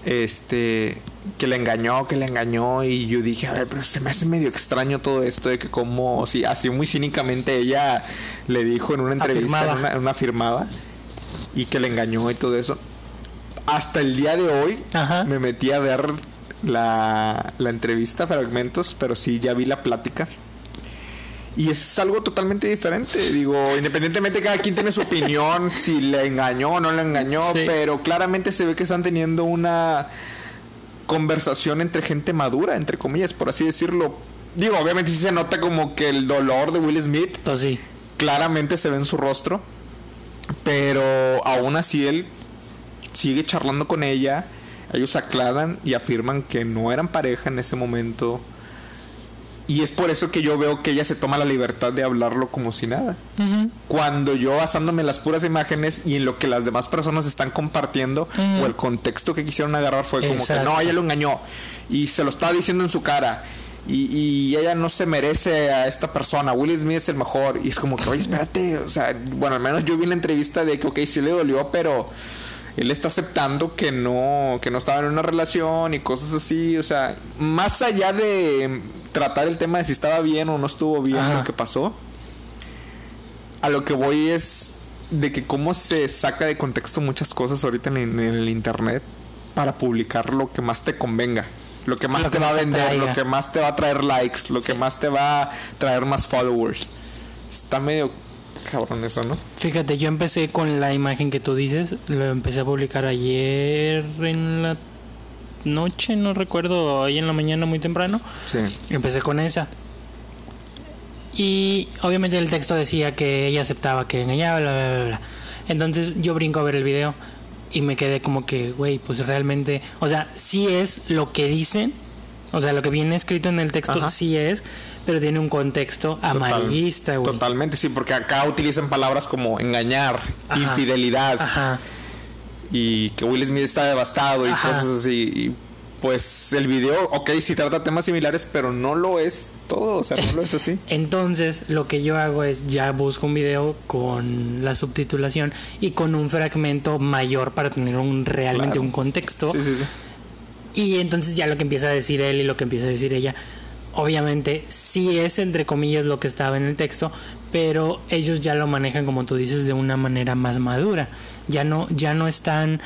Speaker 2: Este, que le engañó, que le engañó. Y yo dije, a ver, pero se me hace medio extraño todo esto de que, como, sí, así muy cínicamente ella le dijo en una entrevista, en una, en una firmaba, y que le engañó y todo eso. Hasta el día de hoy
Speaker 1: Ajá.
Speaker 2: me metí a ver la, la entrevista, fragmentos, pero sí, ya vi la plática. Y es algo totalmente diferente. Digo, independientemente cada quien tiene su opinión, si le engañó o no le engañó,
Speaker 1: Sí.
Speaker 2: pero claramente se ve que están teniendo una conversación entre gente madura, entre comillas, por así decirlo. Digo, obviamente sí se nota como que el dolor de Will Smith
Speaker 1: Pues sí.
Speaker 2: claramente se ve en su rostro, pero aún así él sigue charlando con ella. Ellos aclaran y afirman que no eran pareja en ese momento. Y es por eso que yo veo que ella se toma la libertad de hablarlo como si nada. Cuando yo basándome en las puras imágenes y en lo que las demás personas están compartiendo o el contexto que quisieron agarrar fue como
Speaker 1: Exacto.
Speaker 2: que no, ella lo engañó y se lo estaba diciendo en su cara. Y, y ella no se merece a esta persona. Will Smith es el mejor. Y es como que, oye, espérate. O sea, bueno, al menos yo vi en la entrevista de que, ok, sí le dolió, pero él está aceptando que no, que no estaba en una relación y cosas así. O sea, más allá de tratar el tema de si estaba bien o no estuvo bien
Speaker 1: Ajá.
Speaker 2: lo que pasó, a lo que voy es de que cómo se saca de contexto muchas cosas ahorita en, en el internet para publicar lo que más te convenga. Lo que más
Speaker 1: Lo
Speaker 2: te
Speaker 1: que
Speaker 2: va a vender, lo que más te va a traer likes, lo que más te va a traer más followers. Está medio cabrón eso, ¿no?
Speaker 1: Fíjate, yo empecé con la imagen que tú dices. Lo empecé a publicar ayer en la noche, no recuerdo, hoy en la mañana muy temprano.
Speaker 2: Sí.
Speaker 1: Empecé con esa. Y obviamente el texto decía que ella aceptaba que engañaba, bla, bla, bla, bla. Entonces yo brinco a ver el video y me quedé como que, güey, pues realmente, o sea, sí es lo que dicen, o sea, lo que viene escrito en el texto
Speaker 2: Ajá.
Speaker 1: sí es, pero tiene un contexto amarillista, güey.
Speaker 2: Totalmente, sí, porque acá utilizan palabras como engañar,
Speaker 1: Ajá.
Speaker 2: infidelidad
Speaker 1: Ajá.
Speaker 2: y que Will Smith está devastado y
Speaker 1: Ajá.
Speaker 2: cosas así. Y pues el video, ok, sí trata temas similares, pero no lo es todo, o sea, no lo es así.
Speaker 1: Entonces, lo que yo hago es ya busco un video con la subtitulación y con un fragmento mayor para tener un realmente
Speaker 2: Claro.
Speaker 1: un contexto.
Speaker 2: Sí, sí, sí.
Speaker 1: Y entonces ya lo que empieza a decir él y lo que empieza a decir ella, obviamente sí es entre comillas lo que estaba en el texto, pero ellos ya lo manejan como tú dices de una manera más madura. Ya no ya no están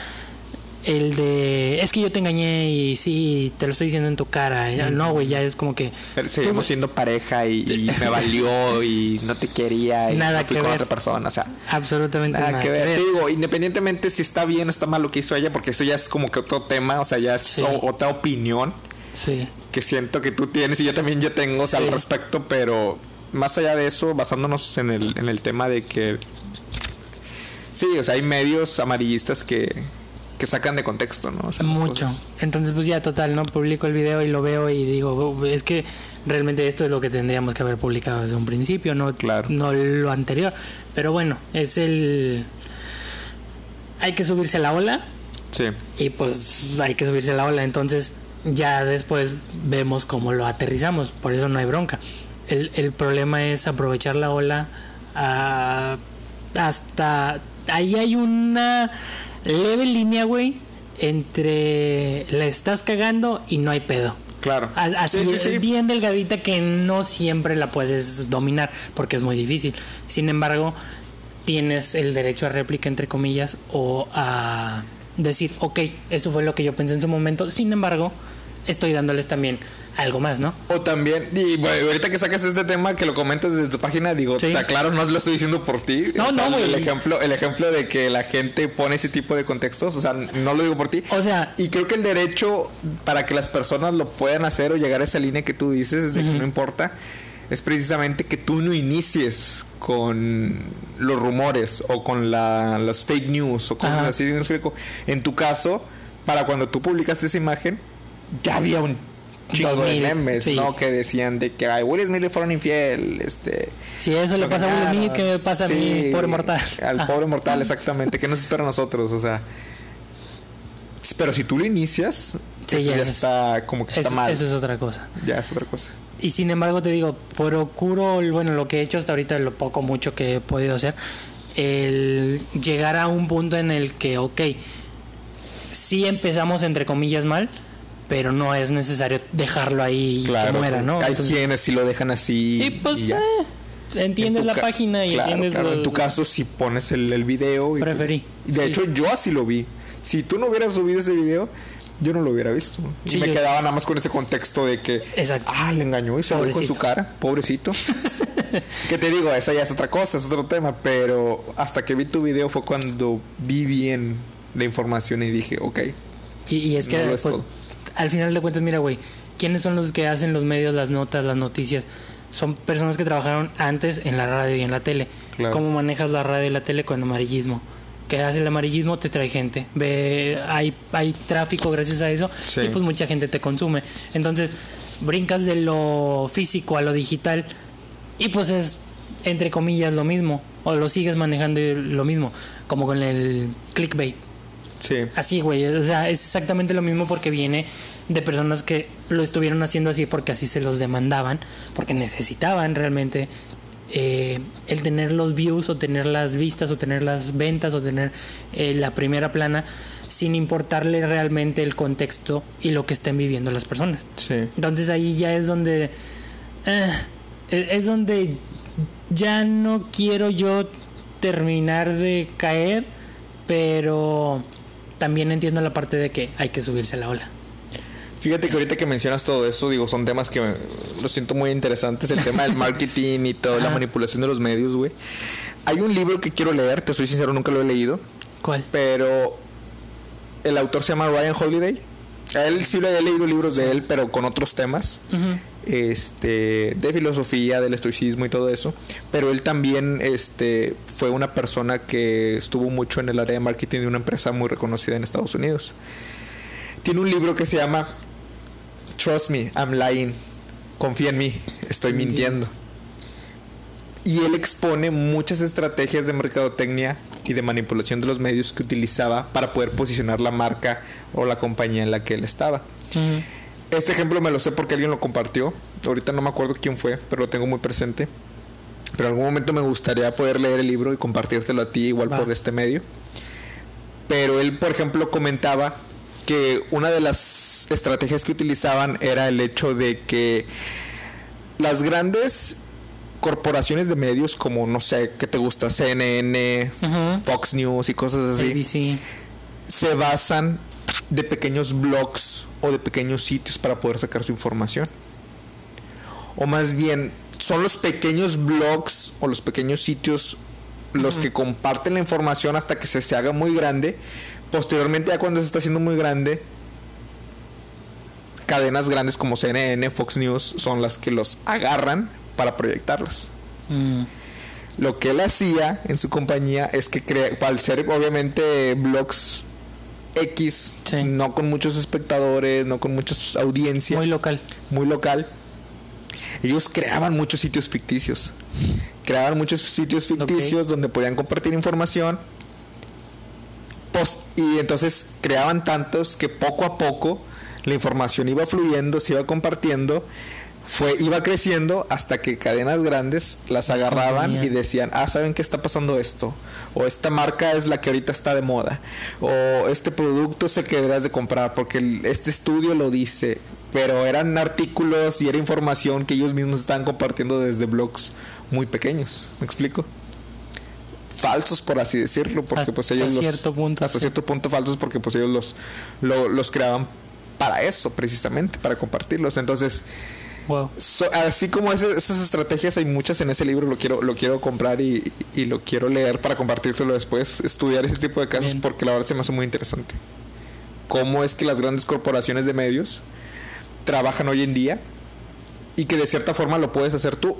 Speaker 1: el de es que yo te engañé y sí te lo estoy diciendo en tu cara. No, güey, ya es como que
Speaker 2: seguimos siendo pareja y, y me valió y no te quería y
Speaker 1: Nada
Speaker 2: no fui
Speaker 1: que
Speaker 2: con
Speaker 1: ver.
Speaker 2: otra persona, o sea,
Speaker 1: absolutamente
Speaker 2: nada,
Speaker 1: nada,
Speaker 2: que ver. Te digo, independientemente si está bien o está mal lo que hizo ella, porque eso ya es como que otro tema, o sea, ya es
Speaker 1: Sí.
Speaker 2: otra opinión
Speaker 1: Sí.
Speaker 2: Que siento que tú tienes y yo también yo tengo
Speaker 1: Sí.
Speaker 2: al respecto, pero más allá de eso, basándonos en el, en el tema de que sí, o sea, hay medios amarillistas que, que sacan de contexto, ¿no? O sea, las
Speaker 1: Mucho.
Speaker 2: cosas.
Speaker 1: Entonces, pues ya total, ¿no? Publico el video y lo veo y digo, "Oh, es que realmente esto es lo que tendríamos que haber publicado desde un principio, no,
Speaker 2: Claro.
Speaker 1: no lo anterior. Pero bueno, es el... Hay que subirse a la ola
Speaker 2: Sí.
Speaker 1: y pues hay que subirse a la ola. Entonces ya después vemos cómo lo aterrizamos, por eso no hay bronca. El, el problema es aprovechar la ola ah, hasta... Ahí hay una leve línea, güey, entre la estás cagando y no hay pedo.
Speaker 2: Claro.
Speaker 1: A- Así
Speaker 2: Sí, sí, sí.
Speaker 1: bien delgadita que no siempre la puedes dominar porque es muy difícil. Sin embargo, tienes el derecho a réplica entre comillas o a decir, ok, eso fue lo que yo pensé en su momento. Sin embargo, estoy dándoles también algo más, ¿no?
Speaker 2: O también, y bueno, ahorita que sacas este tema, que lo comentas desde tu página, digo,
Speaker 1: Sí.
Speaker 2: te aclaro, no lo estoy diciendo por ti.
Speaker 1: No,
Speaker 2: O sea,
Speaker 1: no, güey.
Speaker 2: El ejemplo, el ejemplo de que la gente pone ese tipo de contextos, o sea, no lo digo por ti.
Speaker 1: O sea,
Speaker 2: Y creo que el derecho para que las personas lo puedan hacer o llegar a esa línea que tú dices, de que no importa, es precisamente que tú no inicies con los rumores o con la- las fake news o cosas
Speaker 1: Ajá.
Speaker 2: así. ¿sí me explico? En tu caso, para cuando tú publicaste esa imagen, ya había un chingo
Speaker 1: 2000,
Speaker 2: de memes,
Speaker 1: sí.
Speaker 2: ¿no? Que decían de que ay, Will Smith le fueron infiel, este...
Speaker 1: si eso le pasa a Will Smith, ¿qué me pasa a mí,
Speaker 2: sí,
Speaker 1: pobre mortal?
Speaker 2: Al pobre mortal, exactamente. ¿Qué nos espera a nosotros? O sea... Pero si tú lo inicias,
Speaker 1: Sí,
Speaker 2: eso
Speaker 1: ya es-
Speaker 2: está como que está
Speaker 1: Eso,
Speaker 2: mal.
Speaker 1: eso es otra cosa.
Speaker 2: Ya es otra cosa.
Speaker 1: Y sin embargo te digo, procuro, bueno, lo que he hecho hasta ahorita, lo poco mucho que he podido hacer, el llegar a un punto en el que, ok, sí empezamos entre comillas mal, pero no es necesario dejarlo ahí y que muera, ¿no?
Speaker 2: Hay
Speaker 1: Entonces-
Speaker 2: quienes si lo dejan así.
Speaker 1: y pues eh, entiendes
Speaker 2: En
Speaker 1: la página y
Speaker 2: claro,
Speaker 1: entiendes
Speaker 2: claro,
Speaker 1: lo-
Speaker 2: En tu caso, si pones el, el video. y-
Speaker 1: Preferí,
Speaker 2: De
Speaker 1: sí.
Speaker 2: hecho, yo así lo vi. Si tú no hubieras subido ese video, yo no lo hubiera visto. Y me
Speaker 1: yo-
Speaker 2: quedaba nada más con ese contexto de que.
Speaker 1: Exacto.
Speaker 2: Ah, le engañó y se lo con su cara. Pobrecito. que te digo, esa ya es otra cosa, es otro tema. Pero hasta que vi tu video fue cuando vi bien la información y dije, ok.
Speaker 1: Y, y es que,
Speaker 2: No es
Speaker 1: pues, al final de cuentas, mira, güey, ¿quiénes son los que hacen los medios, las notas, las noticias? Son personas que trabajaron antes en la radio y en la tele.
Speaker 2: Claro.
Speaker 1: ¿Cómo manejas la radio y la tele con amarillismo? ¿Qué hace el amarillismo? Te trae gente. Ve, hay, hay tráfico gracias a eso
Speaker 2: Sí.
Speaker 1: y pues mucha gente te consume. Entonces, brincas de lo físico a lo digital y pues es, entre comillas, lo mismo. O lo sigues manejando lo mismo, como con el clickbait.
Speaker 2: Sí.
Speaker 1: Así, güey. O sea, es exactamente lo mismo porque viene de personas que lo estuvieron haciendo así porque así se los demandaban, porque necesitaban realmente eh, el tener los views o tener las vistas o tener las ventas o tener eh, la primera plana sin importarle realmente el contexto y lo que estén viviendo las personas.
Speaker 2: Sí.
Speaker 1: Entonces ahí ya es donde eh, es donde ya no quiero yo terminar de caer, pero también entiendo la parte de que hay que subirse a la ola.
Speaker 2: Fíjate que ahorita que mencionas todo eso, digo, son temas que lo siento muy interesantes. El tema del marketing y toda la manipulación de los medios, güey. Hay un libro que quiero leer, te soy sincero, nunca lo he leído.
Speaker 1: ¿Cuál?
Speaker 2: Pero el autor se llama Ryan Holiday. A él sí lo he leído libros de él, pero con otros temas. Este, de filosofía, del estoicismo y todo eso. Pero él también este, fue una persona que estuvo mucho en el área de marketing de una empresa muy reconocida en Estados Unidos. Tiene un libro que se llama Trust Me, I'm Lying. Confía en mí, estoy mintiendo. Y él expone muchas estrategias de mercadotecnia y de manipulación de los medios que utilizaba para poder posicionar la marca o la compañía en la que él estaba. Este ejemplo me lo sé porque alguien lo compartió. Ahorita no me acuerdo quién fue, pero lo tengo muy presente. Pero en algún momento me gustaría poder leer el libro y compartírtelo a ti igual
Speaker 1: Va.
Speaker 2: por este medio. Pero él, por ejemplo, comentaba que una de las estrategias que utilizaban era el hecho de que las grandes corporaciones de medios como, no sé, ¿qué te gusta? CNN. Fox News y cosas así
Speaker 1: ABC.
Speaker 2: se basan de pequeños blogs o de pequeños sitios para poder sacar su información. O más bien, son los pequeños blogs o los pequeños sitios los que comparten la información hasta que se, se haga muy grande. Posteriormente, ya cuando se está haciendo muy grande, cadenas grandes como CNN, Fox News son las que los agarran para proyectarlos.
Speaker 1: Mm.
Speaker 2: Lo que él hacía en su compañía es que crea, al ser obviamente blogs X,
Speaker 1: Sí.
Speaker 2: no con muchos espectadores, no con muchas audiencias,
Speaker 1: Muy
Speaker 2: muy,
Speaker 1: local.
Speaker 2: local, ellos creaban muchos sitios ficticios. Creaban muchos sitios ficticios donde podían compartir información. Y entonces creaban tantos que poco a poco la información iba fluyendo, se iba compartiendo, fue, iba creciendo hasta que cadenas grandes las agarraban y decían, ah, ¿saben qué está pasando esto? O esta marca es la que ahorita está de moda. O este producto es el que deberás de comprar porque este estudio lo dice. Pero eran artículos y era información que ellos mismos estaban compartiendo desde blogs muy pequeños. ¿Me explico? Falsos, por así decirlo, porque
Speaker 1: Hasta
Speaker 2: pues ellos los-
Speaker 1: cierto punto,
Speaker 2: hasta
Speaker 1: sí.
Speaker 2: cierto punto falsos porque pues ellos los lo- los creaban para eso, precisamente, para compartirlos. Entonces,
Speaker 1: Wow.
Speaker 2: so- así como ese- esas estrategias, hay muchas en ese libro, lo quiero, lo quiero comprar y, y lo quiero leer para compartírselo después, estudiar ese tipo de casos,
Speaker 1: Bien.
Speaker 2: porque la verdad se me hace muy interesante. Cómo es que las grandes corporaciones de medios trabajan hoy en día y que de cierta forma lo puedes hacer tú.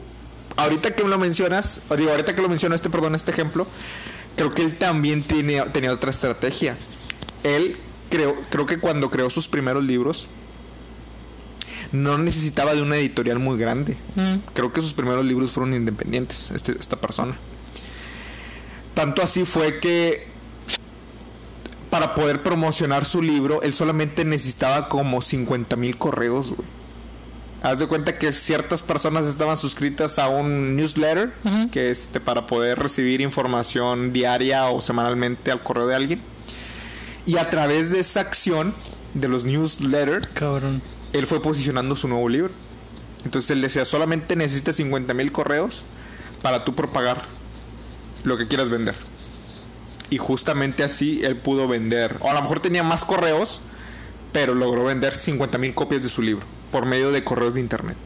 Speaker 2: Ahorita que lo mencionas, o digo, ahorita que lo mencionaste, perdón, este ejemplo, creo que él también tiene, tenía otra estrategia. Él creo, creo que cuando creó sus primeros libros, no necesitaba de una editorial muy grande.
Speaker 1: Mm,
Speaker 2: Creo que sus primeros libros fueron independientes, este- esta persona. Tanto así fue que para poder promocionar su libro, él solamente necesitaba como 50 mil correos, güey. Haz de cuenta que ciertas personas estaban suscritas a un newsletter, que este, para poder recibir información diaria o semanalmente al correo de alguien. Y a través de esa acción de los newsletters,
Speaker 1: cabrón.
Speaker 2: él fue posicionando su nuevo libro. Entonces él decía, solamente necesitas 50 mil correos para tú propagar lo que quieras vender. Y justamente así él pudo vender, o a lo mejor tenía más correos, pero logró vender 50 mil copias de su libro por medio de correos de internet.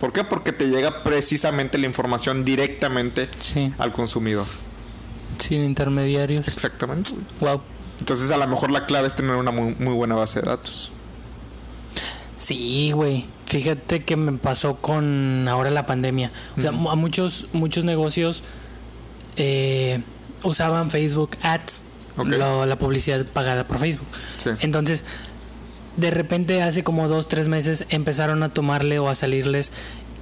Speaker 2: ¿Por qué? Porque te llega precisamente la información directamente
Speaker 1: Sí,
Speaker 2: al consumidor.
Speaker 1: sin intermediarios.
Speaker 2: Exactamente.
Speaker 1: Wow.
Speaker 2: Entonces a lo mejor la clave es tener una muy, muy buena base de datos.
Speaker 1: Sí, güey. Fíjate que me pasó con ahora la pandemia. O sea, a muchos, muchos negocios eh, usaban Facebook Ads, lo- la publicidad pagada por Facebook.
Speaker 2: Sí.
Speaker 1: Entonces, de repente hace como dos, tres meses empezaron a tomarle o a salirles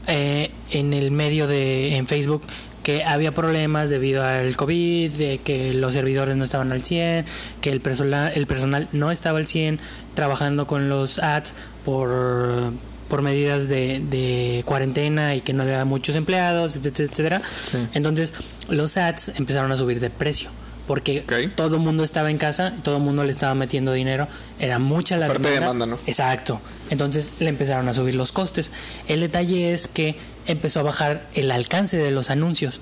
Speaker 1: eh, en el medio de en Facebook que había problemas debido al COVID, de que los servidores no estaban al 100, que el personal, el personal no estaba al 100 trabajando con los ads por, por medidas de, de cuarentena y que no había muchos empleados, etcétera, etcétera.
Speaker 2: Sí.
Speaker 1: Entonces los ads empezaron a subir de precio porque todo el mundo estaba en casa, todo el mundo le estaba metiendo dinero, era mucha la demanda.
Speaker 2: demanda, ¿no?
Speaker 1: Exacto. Entonces le empezaron a subir los costes. El detalle es que empezó a bajar el alcance de los anuncios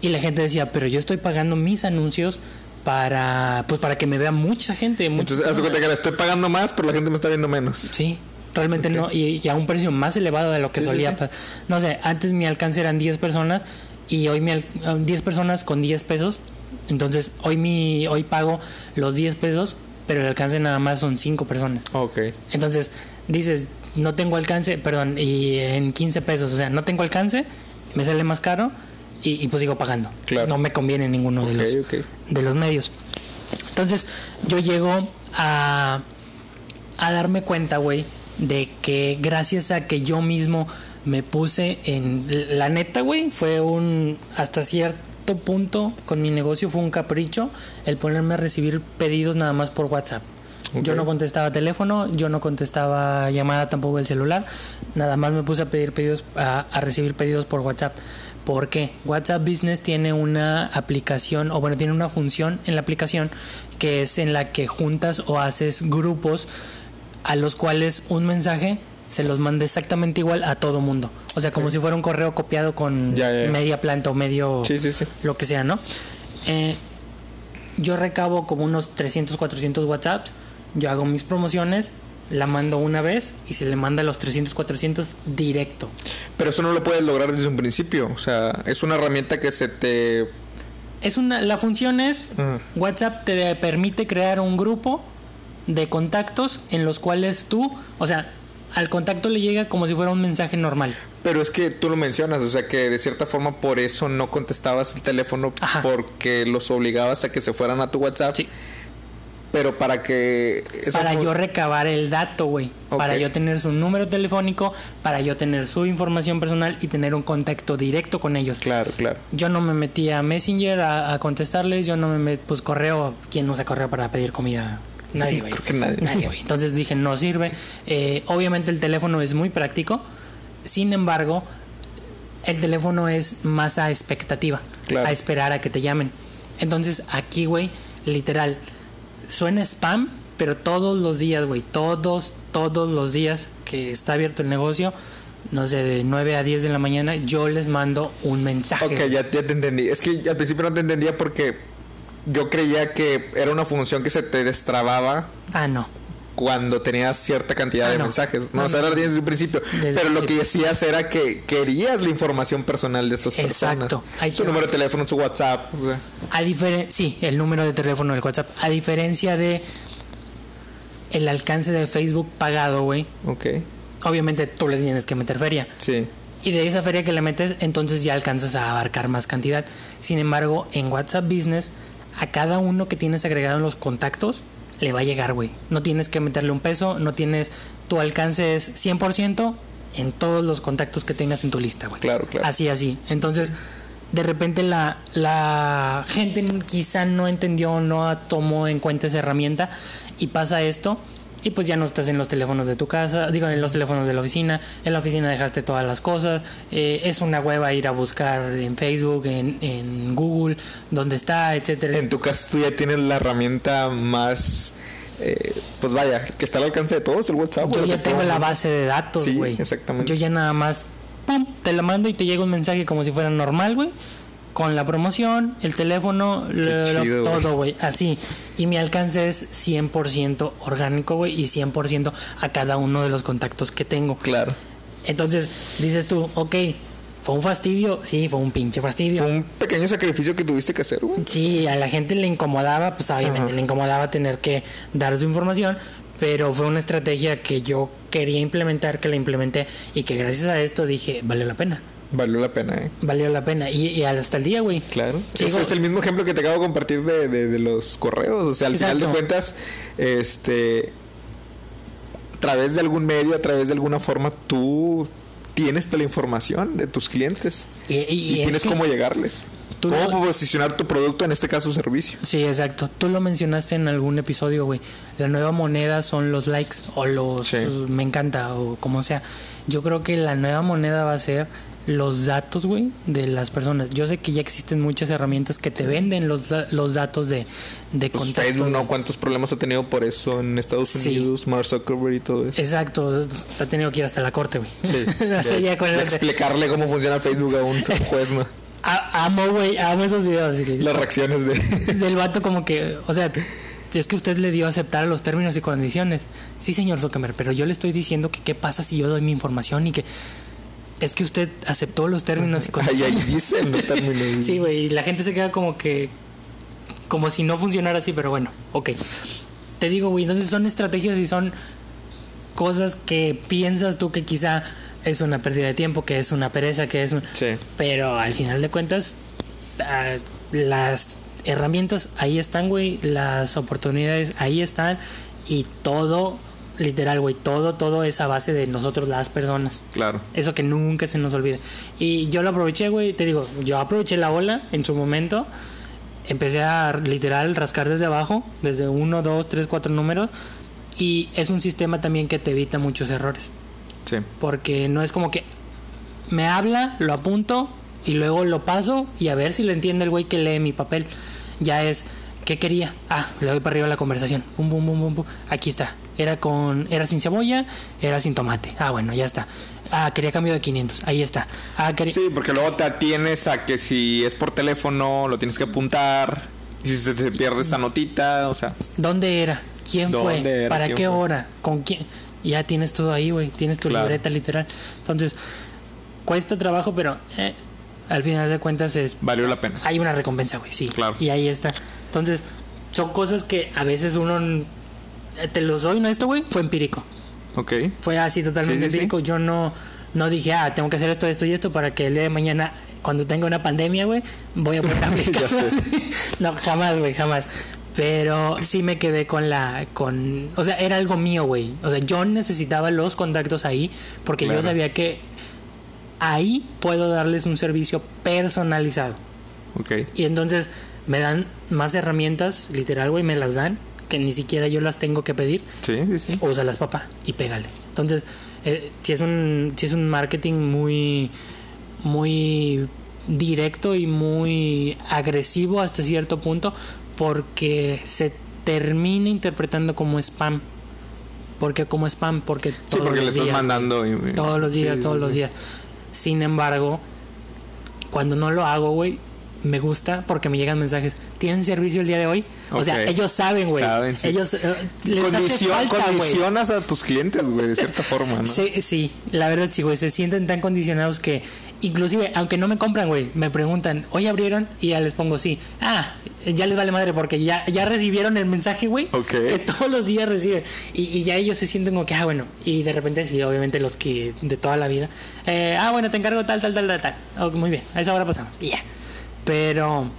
Speaker 1: y la gente decía, pero yo estoy pagando mis anuncios para pues para que me vea mucha gente, muchas
Speaker 2: Entonces, haz cuenta que estoy pagando más, pero la gente me está viendo menos.
Speaker 1: Sí, realmente no. Y, y a un precio más elevado de lo que
Speaker 2: Sí,
Speaker 1: solía.
Speaker 2: sí.
Speaker 1: No sé, antes mi alcance eran 10 personas y hoy mi al- ah, 10 personas con 10 pesos. Entonces hoy mi hoy pago los 10 pesos, pero el alcance nada más son 5 personas.
Speaker 2: Ok.
Speaker 1: Entonces dices, no tengo alcance, perdón, y en 15 pesos, o sea, no tengo alcance, me sale más caro y, y pues sigo pagando.
Speaker 2: Claro.
Speaker 1: No me conviene ninguno de los de los medios. Entonces, yo llego a, a darme cuenta, güey, de que gracias a que yo mismo me puse en. La neta, güey, fue un. Hasta cierto punto con mi negocio fue un capricho el ponerme a recibir pedidos nada más por WhatsApp. Yo no contestaba teléfono, yo no contestaba llamada tampoco del celular, nada más me puse a pedir pedidos, a, a recibir pedidos por WhatsApp. ¿Por qué? WhatsApp Business tiene una aplicación, o bueno, tiene una función en la aplicación que es en la que juntas o haces grupos a los cuales un mensaje se los manda exactamente igual a todo mundo. O sea, como si fuera un correo copiado con
Speaker 2: Ya, ya, ya.
Speaker 1: media planta o medio
Speaker 2: Sí, sí, sí.
Speaker 1: lo que sea, ¿no? Eh, yo recabo como unos 300, 400 WhatsApps, yo hago mis promociones, la mando una vez y se le manda los 300, 400 directo.
Speaker 2: Pero eso no lo puedes lograr desde un principio. O sea, es una herramienta que se te.
Speaker 1: Es una, la función es,
Speaker 2: Mm.
Speaker 1: WhatsApp te permite crear un grupo de contactos en los cuales tú, o sea, al contacto le llega como si fuera un mensaje normal.
Speaker 2: Pero es que tú lo mencionas, o sea que de cierta forma por eso no contestabas el teléfono
Speaker 1: Ajá.
Speaker 2: porque los obligabas a que se fueran a tu WhatsApp.
Speaker 1: Sí.
Speaker 2: Pero para que
Speaker 1: para yo recabar el dato, güey. Para yo tener su número telefónico, para yo tener su información personal y tener un contacto directo con ellos.
Speaker 2: Claro, claro.
Speaker 1: Yo no me metí a Messenger a, a contestarles, yo no me metí, pues correo, ¿quién usa correo para pedir comida? Nadie, güey.
Speaker 2: creo que nadie.
Speaker 1: güey. Entonces dije, no sirve. Eh, obviamente el teléfono es muy práctico, sin embargo, el teléfono es más a expectativa,
Speaker 2: Claro.
Speaker 1: a esperar a que te llamen. Entonces aquí, güey, literal, suena spam, pero todos los días, güey, todos, todos los días que está abierto el negocio, no sé, de 9 a 10 de la mañana, yo les mando un mensaje.
Speaker 2: Ok, ya, ya te entendí. Es que al principio no te entendía porque yo creía que era una función que se te destrababa
Speaker 1: Ah, no.
Speaker 2: cuando tenías cierta cantidad
Speaker 1: Ah,
Speaker 2: de
Speaker 1: no.
Speaker 2: mensajes. No,
Speaker 1: No,
Speaker 2: o sea, tienes desde un principio.
Speaker 1: Desde
Speaker 2: pero
Speaker 1: el
Speaker 2: lo que decías era que querías la información personal de estas
Speaker 1: Exacto.
Speaker 2: personas.
Speaker 1: Ahí
Speaker 2: Su número de teléfono, su WhatsApp. o sea.
Speaker 1: A diferen sí, el número de teléfono del WhatsApp. A diferencia de el alcance de Facebook pagado, güey.
Speaker 2: Ok.
Speaker 1: Obviamente tú le tienes que meter feria.
Speaker 2: Sí.
Speaker 1: Y de esa feria que le metes, entonces ya alcanzas a abarcar más cantidad. Sin embargo, en WhatsApp Business, a cada uno que tienes agregado en los contactos, le va a llegar, güey. No tienes que meterle un peso, no tienes. Tu alcance es 100% en todos los contactos que tengas en tu lista, güey.
Speaker 2: Claro, claro.
Speaker 1: Así, así. Entonces, de repente la, la gente quizá no entendió, no tomó en cuenta esa herramienta y pasa esto. Y pues ya no estás en los teléfonos de tu casa, digo, en los teléfonos de la oficina. En la oficina dejaste todas las cosas. eh, es una hueva ir a buscar en Facebook, en, en Google, dónde está, etcétera.
Speaker 2: En tu caso, tú ya tienes la herramienta más. eh, pues vaya, que está al alcance de todos, el WhatsApp.
Speaker 1: Yo ya tengo la base de datos,
Speaker 2: Sí,
Speaker 1: güey.
Speaker 2: exactamente.
Speaker 1: Yo ya nada más, pum, te la mando y te llega un mensaje como si fuera normal, güey. Con la promoción, el teléfono, lo-
Speaker 2: chido,
Speaker 1: todo, güey. Así. Y mi alcance es 100% orgánico, güey. Y 100% a cada uno de los contactos que tengo.
Speaker 2: Claro.
Speaker 1: Entonces, dices tú, ok, ¿fue un fastidio? Sí, fue un pinche fastidio.
Speaker 2: Fue un pequeño sacrificio que tuviste que hacer, güey.
Speaker 1: Sí, a la gente le incomodaba, pues obviamente
Speaker 2: Ajá.
Speaker 1: le incomodaba tener que dar su información, pero fue una estrategia que yo quería implementar, que la implementé y que gracias a esto dije, valió la pena,
Speaker 2: Valió la pena, ¿eh?
Speaker 1: valió la pena. Y, y hasta el día, güey.
Speaker 2: Claro. Ese es el mismo ejemplo que te acabo de compartir de, de- de los correos. O sea, al final de cuentas, este. A través de algún medio, a través de alguna forma, tú tienes toda la información de tus clientes.
Speaker 1: Y, y-
Speaker 2: Y,
Speaker 1: y es
Speaker 2: tienes cómo llegarles.
Speaker 1: tú
Speaker 2: cómo
Speaker 1: lo-
Speaker 2: posicionar tu producto, en este caso servicio.
Speaker 1: Sí, exacto. Tú lo mencionaste en algún episodio, güey. La nueva moneda son los likes o los
Speaker 2: Sí.
Speaker 1: me encanta o como sea. Yo creo que la nueva moneda va a ser los datos, güey, de las personas. Yo sé que ya existen muchas herramientas que te venden los, los datos de, de
Speaker 2: Pues
Speaker 1: contacto.
Speaker 2: Facebook. ¿Cuántos problemas ha tenido por eso en Estados
Speaker 1: Sí.
Speaker 2: Unidos? Mark Zuckerberg y todo eso.
Speaker 1: Exacto, ha tenido que ir hasta la corte, güey. O sea,
Speaker 2: de-
Speaker 1: ya con
Speaker 2: de
Speaker 1: el-
Speaker 2: explicarle cómo funciona Facebook a un juez, ¿no?
Speaker 1: A- amo, güey, amo esos videos. güey.
Speaker 2: Las reacciones de...
Speaker 1: Del vato como que, o sea, es que usted le dio a aceptar los términos y condiciones. Sí, señor Zuckerberg, pero yo le estoy diciendo que qué pasa si yo doy mi información y que es que usted aceptó los términos y
Speaker 2: ahí
Speaker 1: condiciones.
Speaker 2: dicen los términos.
Speaker 1: Sí, güey, y la gente se queda como que como si no funcionara así, pero bueno, ok. Te digo, güey, entonces son estrategias y son cosas que piensas tú que quizá es una pérdida de tiempo, que es una pereza, que es un...
Speaker 2: Sí.
Speaker 1: Pero al final de cuentas, ah, las herramientas ahí están, güey. Las oportunidades ahí están. Y todo, literal, güey, todo, todo es a base de nosotros las personas.
Speaker 2: Claro.
Speaker 1: Eso que nunca se nos olvide. Y yo lo aproveché, güey. Te digo, yo aproveché la ola en su momento. Empecé a literal rascar desde abajo, desde uno, dos, tres, cuatro números. Y es un sistema también que te evita muchos errores.
Speaker 2: Sí.
Speaker 1: Porque no es como que me habla, lo apunto y luego lo paso y a ver si lo entiende el güey que lee mi papel. Ya es, ¿qué quería? Ah, le doy para arriba la conversación. Bum, bum, bum, bum, bum. Aquí está. Era con, era sin cebolla, era sin tomate. Ah, bueno, ya está. Ah, quería cambio de 500. Ahí está. Ah, quería...
Speaker 2: Sí, porque luego te atienes a que si es por teléfono lo tienes que apuntar. Y si se te pierde esa notita, o sea,
Speaker 1: ¿Dónde era? ¿Quién
Speaker 2: ¿Dónde
Speaker 1: fue?
Speaker 2: era?
Speaker 1: ¿Para
Speaker 2: ¿Quién
Speaker 1: qué
Speaker 2: fue?
Speaker 1: hora? ¿Con quién? Ya tienes todo ahí, güey. Tienes tu
Speaker 2: Claro.
Speaker 1: libreta literal. Entonces, cuesta trabajo, pero eh, al final de cuentas es
Speaker 2: valió la pena.
Speaker 1: hay una recompensa, güey, sí.
Speaker 2: Claro.
Speaker 1: Y ahí está. Entonces, son cosas que a veces uno. Te lo soy honesto, güey. Fue empírico.
Speaker 2: Ok.
Speaker 1: Fue así totalmente
Speaker 2: Sí, sí, sí.
Speaker 1: empírico. Yo no, no dije, ah, tengo que hacer esto, esto y esto para que el día de mañana, cuando tenga una pandemia, güey, voy a poder aplicar. No, jamás, güey, jamás. Pero sí me quedé con la. con O sea, era algo mío, güey. O sea, yo necesitaba los contactos ahí porque
Speaker 2: Claro.
Speaker 1: yo sabía que ahí puedo darles un servicio personalizado.
Speaker 2: Ok.
Speaker 1: Y entonces me dan más herramientas, literal, güey, me las dan, que ni siquiera yo las tengo que pedir.
Speaker 2: Sí, sí, sí.
Speaker 1: Úsalas, papá, y pégale. Entonces, eh, si es un si es un marketing muy muy directo y muy agresivo hasta cierto punto porque se termina interpretando como spam. Porque como spam, porque
Speaker 2: Sí,
Speaker 1: todos
Speaker 2: porque le
Speaker 1: los
Speaker 2: estás
Speaker 1: días,
Speaker 2: mandando. y- y-
Speaker 1: todos los días,
Speaker 2: Sí,
Speaker 1: todos
Speaker 2: sí,
Speaker 1: los
Speaker 2: sí.
Speaker 1: días. Sin embargo, cuando no lo hago, güey, me gusta porque me llegan mensajes. ¿Tienen servicio el día de hoy? O sea, ellos saben, güey.
Speaker 2: Sí.
Speaker 1: Ellos eh, les hace
Speaker 2: Condicio-
Speaker 1: falta,
Speaker 2: condicionas a tus clientes, güey, de cierta forma, ¿no?
Speaker 1: Sí, sí, la verdad sí, güey, se sienten tan condicionados que inclusive, aunque no me compran, güey, me preguntan, ¿hoy abrieron? Y ya les pongo sí. Ah, ya les vale madre porque ya, ya recibieron el mensaje, güey.
Speaker 2: Ok.
Speaker 1: Que todos los días reciben. Y, y ya ellos se sienten como que, ah, bueno. Y de repente sí, obviamente los que de toda la vida. eh, ah, bueno, te encargo tal, tal, tal, tal, tal. Ok, muy bien, a esa hora pasamos. Y ya. Pero...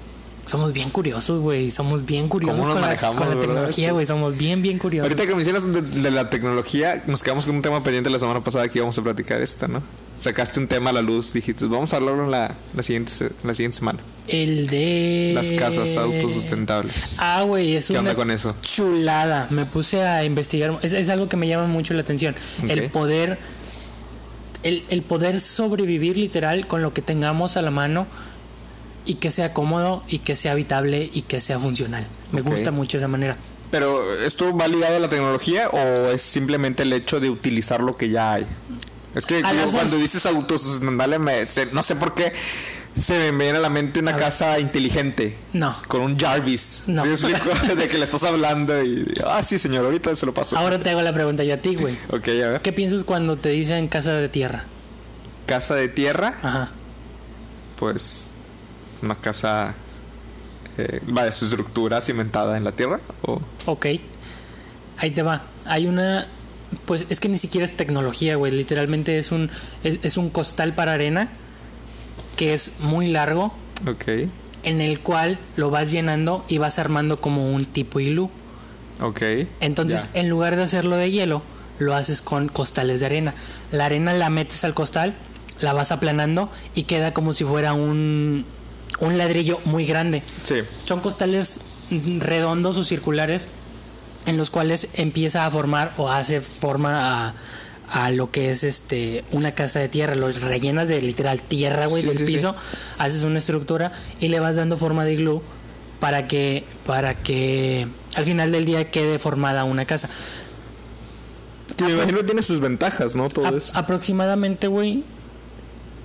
Speaker 1: Somos bien curiosos, güey. Somos bien curiosos con la, con tecnología, güey. Somos bien, bien curiosos.
Speaker 2: Ahorita que mencionas de, de la tecnología, nos quedamos con un tema pendiente la semana pasada que íbamos a platicar esta, ¿no? Sacaste un tema a la luz, dijiste, vamos a hablarlo en la, la, siguiente, la siguiente semana.
Speaker 1: El de...
Speaker 2: Las casas autosustentables.
Speaker 1: Ah, güey, es
Speaker 2: ¿Qué
Speaker 1: una
Speaker 2: onda con eso?
Speaker 1: chulada. Me puse a investigar. Es, es algo que me llama mucho la atención. El poder. El, el poder sobrevivir literal con lo que tengamos a la mano y que sea cómodo y que sea habitable y que sea funcional. Me gusta mucho esa manera.
Speaker 2: Pero, ¿esto va ligado a la tecnología o es simplemente el hecho de utilizar lo que ya hay? Es que
Speaker 1: las
Speaker 2: cuando dices autosustentable, no sé por qué se me viene a la mente una casa inteligente.
Speaker 1: No.
Speaker 2: Con un Jarvis.
Speaker 1: No.
Speaker 2: ¿Sí de que le estás hablando y... Ah, sí, señor, ahorita se lo paso.
Speaker 1: Ahora te hago la pregunta yo a ti, güey.
Speaker 2: Ok, a ver.
Speaker 1: ¿Qué piensas cuando te dicen casa de tierra?
Speaker 2: Casa de tierra,
Speaker 1: Ajá.
Speaker 2: pues una casa... Eh, vaya, su estructura cimentada en la tierra. O...
Speaker 1: Ok. Ahí te va. Hay una. Pues es que ni siquiera es tecnología, güey. Literalmente es un, es, es un costal para arena que es muy largo,
Speaker 2: Ok,
Speaker 1: en el cual lo vas llenando y vas armando como un tipo iglú.
Speaker 2: ok.
Speaker 1: Entonces, en lugar de hacerlo de hielo, lo haces con costales de arena. La arena la metes al costal, la vas aplanando y queda como si fuera un, un ladrillo muy grande.
Speaker 2: Sí.
Speaker 1: Son costales redondos o circulares en los cuales empieza a formar o hace forma a, a lo que es este una casa de tierra. Los rellenas de literal tierra, güey,
Speaker 2: Sí,
Speaker 1: del
Speaker 2: sí, sí.
Speaker 1: piso, haces una estructura y le vas dando forma de iglú para que para que al final del día quede formada una casa.
Speaker 2: Que me imagino que tiene sus ventajas, ¿no? Todo
Speaker 1: A-
Speaker 2: eso.
Speaker 1: aproximadamente, güey,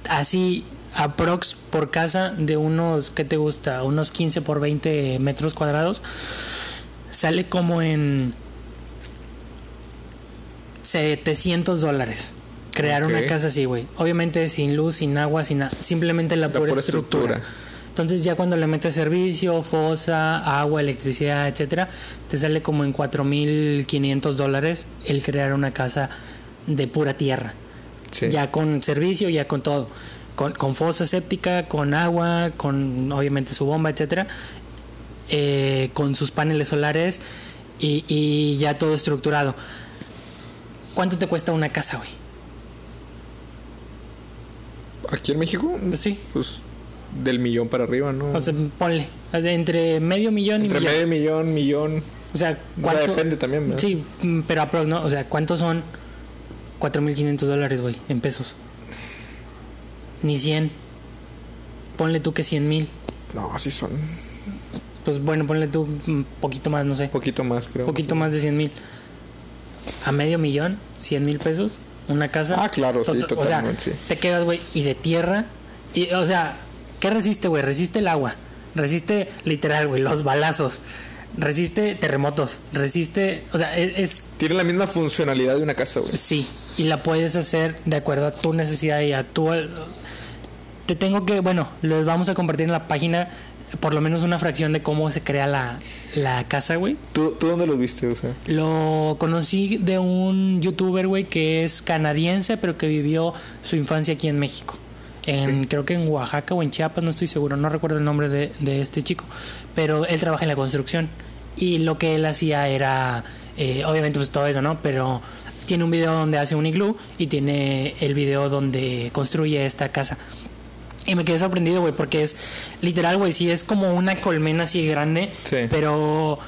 Speaker 1: así aprox por casa de unos, ¿qué te gusta? Unos 15 por 20 metros cuadrados. Sale como en 700 dólares. Crear una casa así, güey. Obviamente sin luz, sin agua, sin nada. Simplemente la,
Speaker 2: La
Speaker 1: pura,
Speaker 2: pura
Speaker 1: estructura.
Speaker 2: estructura.
Speaker 1: Entonces ya cuando le metes servicio, fosa, agua, electricidad, etcétera, te sale como en 4.500 dólares el crear una casa de pura tierra.
Speaker 2: Sí.
Speaker 1: Ya con servicio, ya con todo. Con, con fosa séptica, con agua, con obviamente su bomba, etcétera. eh, con sus paneles solares y, y ya todo estructurado. ¿Cuánto te cuesta una casa, güey?
Speaker 2: Aquí en México,
Speaker 1: Sí.
Speaker 2: pues del millón para arriba, ¿no?
Speaker 1: O sea, ponle. Entre medio millón
Speaker 2: Entre
Speaker 1: y millón.
Speaker 2: medio millón, millón.
Speaker 1: O sea,
Speaker 2: O sea,
Speaker 1: ¿cuánto?
Speaker 2: depende también, ¿verdad?
Speaker 1: Sí, pero ¿no? O sea, ¿cuántos son 4.500 dólares, güey, en pesos? Ni 100. Ponle tú que 100 mil.
Speaker 2: No, sí son
Speaker 1: Pues bueno, ponle tú un poquito más, no sé.
Speaker 2: poquito más, creo.
Speaker 1: Poquito más de 100 mil. A medio millón, 100 mil pesos, una casa.
Speaker 2: Ah, claro, sí,
Speaker 1: Tot- O sea,
Speaker 2: totalmente, sí.
Speaker 1: te quedas, güey, y de tierra. Y, o sea, ¿qué resiste, güey? Resiste el agua. Resiste, literal, güey, los balazos. Resiste terremotos. Resiste. O sea, es- es
Speaker 2: Tiene la misma funcionalidad de una casa, güey.
Speaker 1: Sí, y la puedes hacer de acuerdo a tu necesidad y a tu... Te tengo que, bueno, les vamos a compartir en la página por lo menos una fracción de cómo se crea la, la casa, güey.
Speaker 2: ¿Tú, ¿Tú dónde lo viste, o sea?
Speaker 1: Lo conocí de un youtuber, güey, que es canadiense, pero que vivió su infancia aquí en México. En, Creo que en Oaxaca o en Chiapas, no estoy seguro, no recuerdo el nombre de, de este chico. Pero él trabaja en la construcción. Y lo que él hacía era, eh, obviamente, pues todo eso, ¿no? Pero tiene un video donde hace un iglú y tiene el video donde construye esta casa. Y me quedé sorprendido, güey, porque es literal, güey, sí es como una colmena así grande,
Speaker 2: Sí.
Speaker 1: pero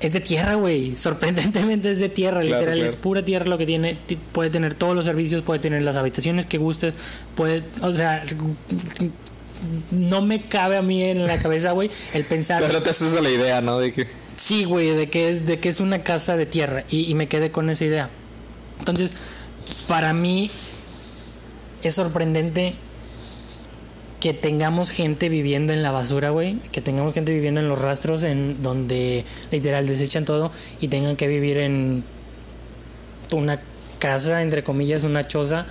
Speaker 1: es de tierra, güey. Sorprendentemente es de tierra,
Speaker 2: Claro,
Speaker 1: literal,
Speaker 2: claro.
Speaker 1: es pura tierra lo que tiene. Ti- Puede tener todos los servicios, puede tener las habitaciones que gustes, puede, o sea, no me cabe a mí en la cabeza, güey, el pensar,
Speaker 2: Pero te haces a la idea, ¿no? De que...
Speaker 1: sí, güey, de que es de que es una casa de tierra y, y me quedé con esa idea. Entonces, para mí es sorprendente que tengamos gente viviendo en la basura, güey, que tengamos gente viviendo en los rastros en donde literal desechan todo y tengan que vivir en una casa, entre comillas, una choza,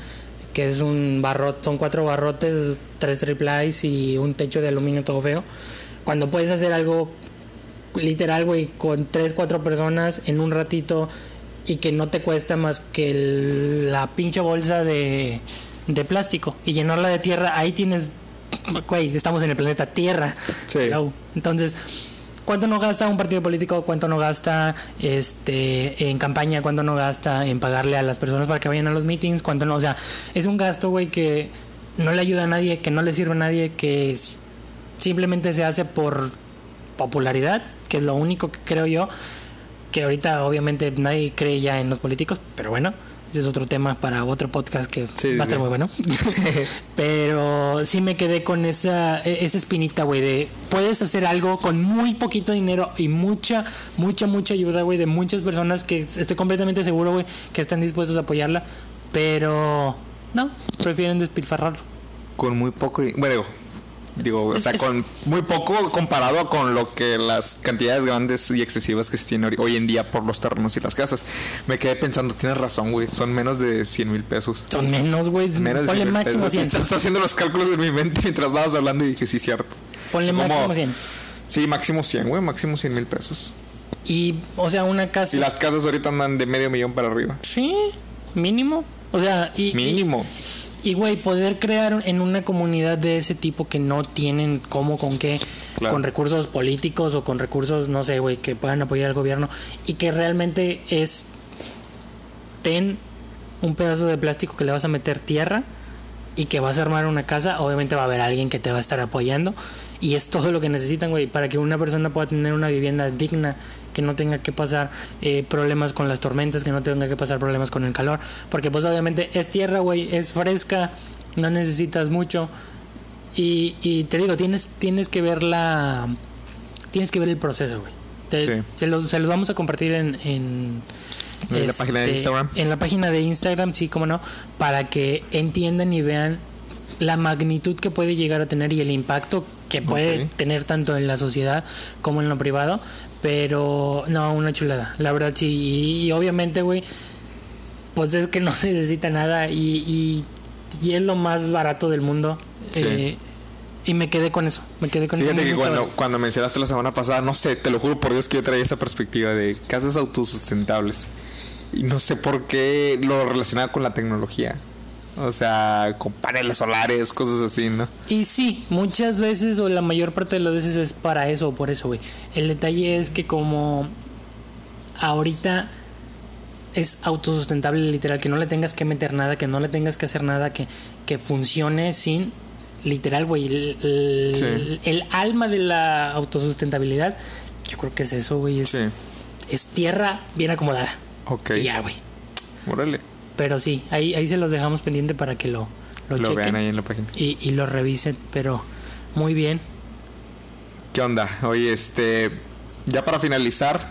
Speaker 1: que es un barrote, son cuatro barrotes, tres triplies y un techo de aluminio todo feo. Cuando puedes hacer algo literal, güey, con tres, cuatro personas en un ratito y que no te cuesta más que la pinche bolsa de plástico y llenarla de tierra, ahí tienes, güey, estamos en el planeta Tierra.
Speaker 2: Sí.
Speaker 1: Entonces, ¿cuánto no gasta un partido político? ¿Cuánto no gasta este en campaña? ¿Cuánto no gasta en pagarle a las personas para que vayan a los meetings? ¿Cuánto no? O sea, es un gasto, güey, que no le ayuda a nadie, que no le sirve a nadie, que simplemente se hace por popularidad, que es lo único que creo yo. Que ahorita, obviamente, nadie cree ya en los políticos, pero bueno. Ese es otro tema para otro podcast que
Speaker 2: Sí,
Speaker 1: va a estar muy bueno. Pero sí me quedé con esa, e- esa espinita, güey, de puedes hacer algo con muy poquito dinero y mucha, mucha, mucha ayuda, güey, de muchas personas que estoy completamente seguro, güey, que están dispuestos a apoyarla, pero no, prefieren despilfarrarlo.
Speaker 2: Con muy poco. Bueno, digo, o sea, con muy poco comparado con lo que las cantidades grandes y excesivas que se tienen hoy- en día por los terrenos y las casas. Me quedé pensando, tienes razón, güey. Son menos de 100 mil pesos.
Speaker 1: Son menos, güey,
Speaker 2: Menos
Speaker 1: ponle
Speaker 2: 100,000
Speaker 1: máximo
Speaker 2: pesos.
Speaker 1: 100.
Speaker 2: Estás haciendo los cálculos en mi mente mientras estabas hablando y dije, sí, cierto.
Speaker 1: Ponle
Speaker 2: Como-
Speaker 1: máximo 100.
Speaker 2: Sí, máximo 100, güey. Máximo 100 mil pesos.
Speaker 1: Y, o sea, una casa...
Speaker 2: Y las casas ahorita andan de medio millón para arriba.
Speaker 1: Sí, mínimo. O sea, y...
Speaker 2: Mínimo.
Speaker 1: Y, güey, poder crear en una comunidad de ese tipo que no tienen cómo, con qué,
Speaker 2: Claro.
Speaker 1: con recursos políticos o con recursos, no sé, güey, que puedan apoyar al gobierno y que realmente es, ten un pedazo de plástico que le vas a meter tierra y que vas a armar una casa, obviamente va a haber alguien que te va a estar apoyando y es todo lo que necesitan, güey, para que una persona pueda tener una vivienda digna, que no tenga que pasar eh, problemas con las tormentas, que no tenga que pasar problemas con el calor, porque pues obviamente es tierra, güey, es fresca, no necesitas mucho y, y te digo, tienes, tienes que ver la, tienes que ver el proceso, güey. Te-
Speaker 2: Sí.
Speaker 1: se, los, se los vamos a compartir en, en,
Speaker 2: En la página de
Speaker 1: este,
Speaker 2: Instagram.
Speaker 1: En la página de Instagram, sí, como no, para que entiendan y vean la magnitud que puede llegar a tener y el impacto que puede tener tanto en la sociedad como en lo privado. Pero no, una chulada. La verdad sí. Y, y obviamente, güey, pues es que no necesita nada y, y, y es lo más barato del mundo.
Speaker 2: Sí.
Speaker 1: Eh, y me quedé con eso. Me quedé con
Speaker 2: Fíjate
Speaker 1: eso.
Speaker 2: que cuando, cuando mencionaste la semana pasada, no sé, te lo juro por Dios que yo traía esa perspectiva de casas autosustentables. Y no sé por qué lo relacionaba con la tecnología. O sea, con paneles solares, cosas así, ¿no?
Speaker 1: Y sí, muchas veces o la mayor parte de las veces es para eso o por eso, güey. El detalle es que como ahorita es autosustentable literal, que no le tengas que meter nada, que no le tengas que hacer nada, que, que funcione sin literal, güey. El, el-
Speaker 2: Sí.
Speaker 1: el alma de la autosustentabilidad, yo creo que es eso, güey. Es,
Speaker 2: Sí.
Speaker 1: es tierra bien acomodada.
Speaker 2: Ok.
Speaker 1: Y ya, güey.
Speaker 2: Órale.
Speaker 1: Pero sí, ahí, ahí se los dejamos pendiente para que lo, lo,
Speaker 2: Lo,
Speaker 1: chequen
Speaker 2: vean ahí en la página.
Speaker 1: y, y lo revisen, pero muy bien.
Speaker 2: ¿Qué onda? Oye, este. Ya para finalizar,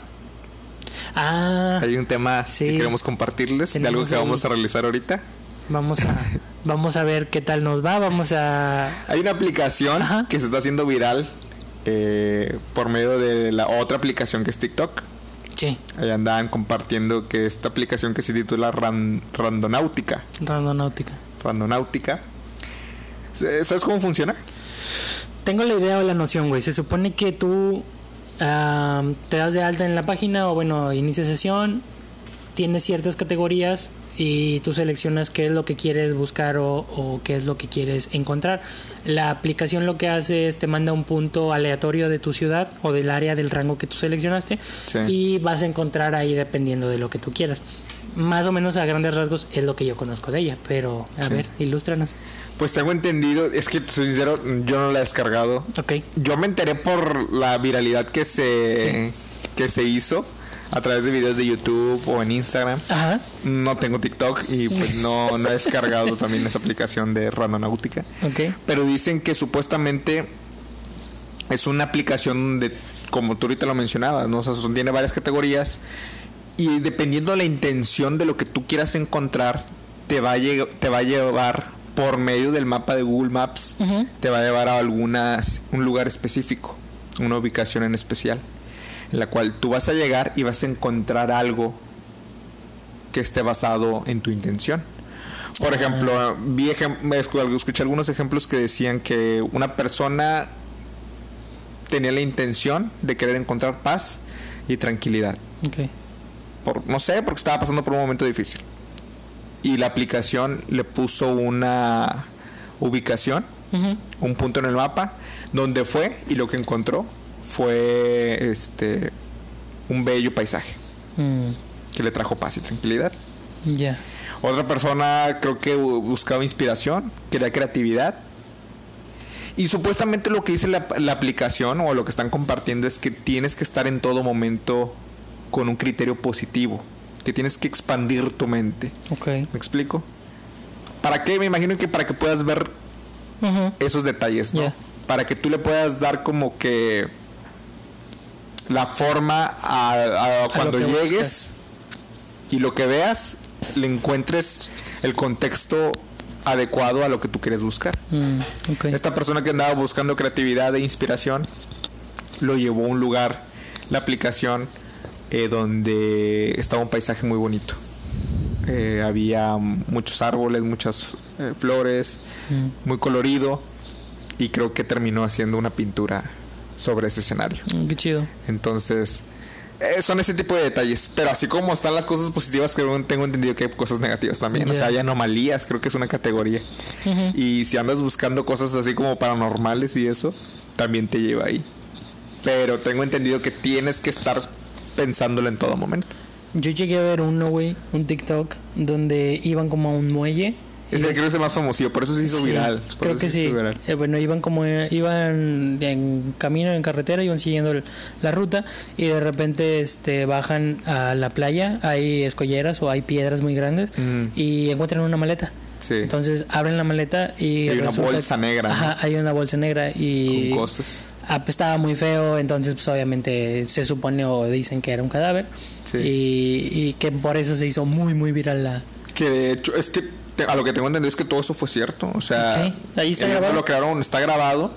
Speaker 1: Ah,
Speaker 2: hay un tema
Speaker 1: Sí.
Speaker 2: que queremos compartirles de algo que
Speaker 1: ahí-
Speaker 2: vamos a realizar ahorita.
Speaker 1: vamos a vamos a ver qué tal nos va, vamos a
Speaker 2: Hay una aplicación
Speaker 1: Ajá.
Speaker 2: que se está haciendo viral eh, por medio de la otra aplicación que es TikTok.
Speaker 1: Sí,
Speaker 2: Ahí andaban compartiendo que esta aplicación que se titula Ran- Randonáutica.
Speaker 1: randonáutica.
Speaker 2: Randonáutica. ¿Sabes cómo funciona?
Speaker 1: Tengo la idea o la noción, güey. Se supone que tú te das de alta en la página o bueno, inicia sesión, tienes ciertas categorías y tú seleccionas qué es lo que quieres buscar o, o qué es lo que quieres encontrar. La aplicación lo que hace es te manda un punto aleatorio de tu ciudad o del área del rango que tú seleccionaste
Speaker 2: Sí.
Speaker 1: y vas a encontrar ahí dependiendo de lo que tú quieras. Más o menos a grandes rasgos es lo que yo conozco de ella, pero a
Speaker 2: Sí.
Speaker 1: ver, ilústranos.
Speaker 2: Pues tengo entendido, es que soy sincero, yo no la he descargado.
Speaker 1: Ok.
Speaker 2: Yo me enteré por la viralidad que se, que se hizo a través de videos de YouTube o en Instagram.
Speaker 1: Ajá.
Speaker 2: No tengo TikTok y pues no, no he descargado también esa aplicación de Randonáutica.
Speaker 1: Ok.
Speaker 2: Pero dicen que supuestamente es una aplicación de, como tú ahorita lo mencionabas, ¿no? O sea, tiene varias categorías y dependiendo de la intención de lo que tú quieras encontrar, te va a, te va a llevar por medio del mapa de Google Maps te va a llevar a algunas un lugar específico, una ubicación en especial, en la cual tú vas a llegar y vas a encontrar algo que esté basado en tu intención. Por ejemplo, vi ejem- escu- escuché algunos ejemplos que decían que una persona tenía la intención de querer encontrar paz y tranquilidad.
Speaker 1: Ok.
Speaker 2: Por, no sé, porque estaba pasando por un momento difícil. Y la aplicación le puso una ubicación, un punto en el mapa, donde fue y lo que encontró fue este un bello paisaje
Speaker 1: Mm,
Speaker 2: que le trajo paz y tranquilidad.
Speaker 1: Ya.
Speaker 2: Otra persona creo que bu- buscaba inspiración, quería creatividad. Y supuestamente lo que dice la, la aplicación o lo que están compartiendo es que tienes que estar en todo momento con un criterio positivo, que tienes que expandir tu mente.
Speaker 1: Ok.
Speaker 2: ¿Me explico? ¿Para qué? Me imagino que para que puedas ver esos detalles, ¿no? Para que tú le puedas dar como que la forma a, a cuando llegues
Speaker 1: buscas.
Speaker 2: y lo que veas, le encuentres el contexto adecuado a lo que tú quieres buscar.
Speaker 1: Mm.
Speaker 2: Esta persona que andaba buscando creatividad e inspiración lo llevó a un lugar, la aplicación, eh, donde estaba un paisaje muy bonito. Eh, había muchos árboles, muchas eh, flores,
Speaker 1: Mm,
Speaker 2: muy colorido y creo que terminó haciendo una pintura sobre ese escenario.
Speaker 1: mm, qué chido.
Speaker 2: Entonces, eh, son ese tipo de detalles. Pero así como están las cosas positivas, creo tengo entendido que hay cosas negativas también. O sea, hay anomalías, creo que es una categoría. Y si andas buscando cosas así como paranormales y eso, también te lleva ahí. Pero tengo entendido que tienes que estar pensándolo en todo momento.
Speaker 1: Yo llegué a ver uno, güey, un TikTok, donde iban como a un muelle.
Speaker 2: Ese creo que es el más famosillo, por eso se hizo
Speaker 1: Sí,
Speaker 2: viral.
Speaker 1: Creo que sí. Eh, bueno, iban como iban en camino en carretera, iban siguiendo el- la ruta y de repente este bajan a la playa, hay escolleras o hay piedras muy grandes
Speaker 2: Mm.
Speaker 1: y encuentran una maleta.
Speaker 2: Sí.
Speaker 1: Entonces abren la maleta y
Speaker 2: Hay una bolsa negra, ¿no?
Speaker 1: Ajá, hay una bolsa negra y
Speaker 2: con cosas.
Speaker 1: apestaba muy feo, entonces pues obviamente se supone o dicen que era un cadáver
Speaker 2: Sí.
Speaker 1: y, y que por eso se hizo muy muy viral la
Speaker 2: Que de hecho, es que a lo que tengo entendido es que todo eso fue cierto. O sea,
Speaker 1: Sí, ahí está grabado.
Speaker 2: Lo crearon, está grabado.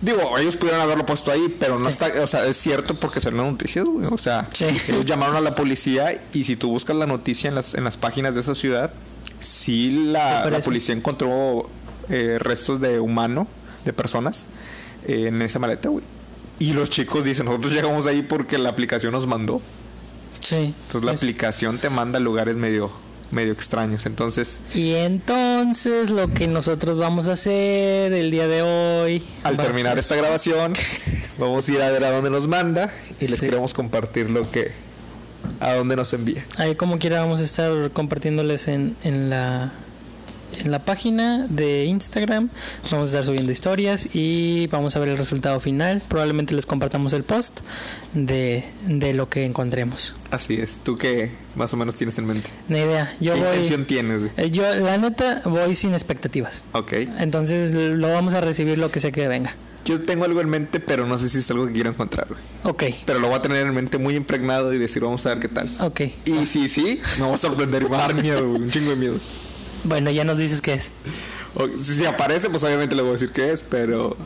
Speaker 2: Digo, ellos pudieron haberlo puesto ahí, pero no
Speaker 1: Sí.
Speaker 2: está, o sea, es cierto porque salió noticias, güey. O sea,
Speaker 1: Sí.
Speaker 2: ellos llamaron a la policía y si tú buscas la noticia en las, en las páginas de esa ciudad, sí la,
Speaker 1: Sí,
Speaker 2: la
Speaker 1: aparece.
Speaker 2: policía encontró eh, restos de humano, de personas, eh, en esa maleta, güey. Y los chicos dicen, nosotros llegamos ahí porque la aplicación nos mandó.
Speaker 1: sí.
Speaker 2: Entonces la
Speaker 1: Es-
Speaker 2: aplicación te manda a lugares medio, medio extraños. Entonces,
Speaker 1: Y entonces lo que nosotros vamos a hacer el día de hoy.
Speaker 2: al
Speaker 1: a
Speaker 2: terminar esta grabación, vamos a ir a ver a dónde nos manda y les
Speaker 1: Sí.
Speaker 2: queremos compartir lo que a dónde nos envía.
Speaker 1: Ahí como quiera vamos a estar compartiéndoles en, en la en la página de Instagram. Vamos a estar subiendo historias y vamos a ver el resultado final. Probablemente les compartamos el post de, de lo que encontremos.
Speaker 2: Así es. ¿Tú qué más o menos tienes en mente?
Speaker 1: Ni idea. Yo
Speaker 2: ¿Qué
Speaker 1: voy.
Speaker 2: intención tienes? güey?
Speaker 1: eh, Yo, la neta, voy sin expectativas.
Speaker 2: Ok.
Speaker 1: Entonces lo vamos a recibir lo que sea que venga.
Speaker 2: Yo tengo algo en mente, pero no sé si es algo que quiero encontrar. güey.
Speaker 1: Ok,
Speaker 2: Pero lo voy a tener en mente muy impregnado y decir, vamos a ver qué tal.
Speaker 1: ok.
Speaker 2: Y si sí, me va a sorprender y me va a dar miedo, güey, un chingo de miedo.
Speaker 1: Bueno, ya nos dices qué es.
Speaker 2: O- si, aparece, pues obviamente le voy a decir qué es, pero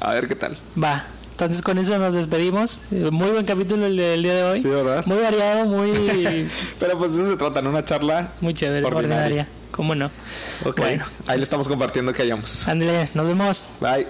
Speaker 2: a ver qué tal.
Speaker 1: Va. Entonces con eso nos despedimos. Eh, Muy buen capítulo el día de hoy.
Speaker 2: Sí, ¿verdad?
Speaker 1: Muy variado, muy,
Speaker 2: Pero pues de eso se trata, ¿no? Una charla.
Speaker 1: muy chévere,
Speaker 2: Ordinaria.
Speaker 1: ordinaria. ¿Cómo no?
Speaker 2: Ok.
Speaker 1: Bueno.
Speaker 2: Ahí le estamos compartiendo que hayamos.
Speaker 1: Ándale, nos vemos.
Speaker 2: Bye.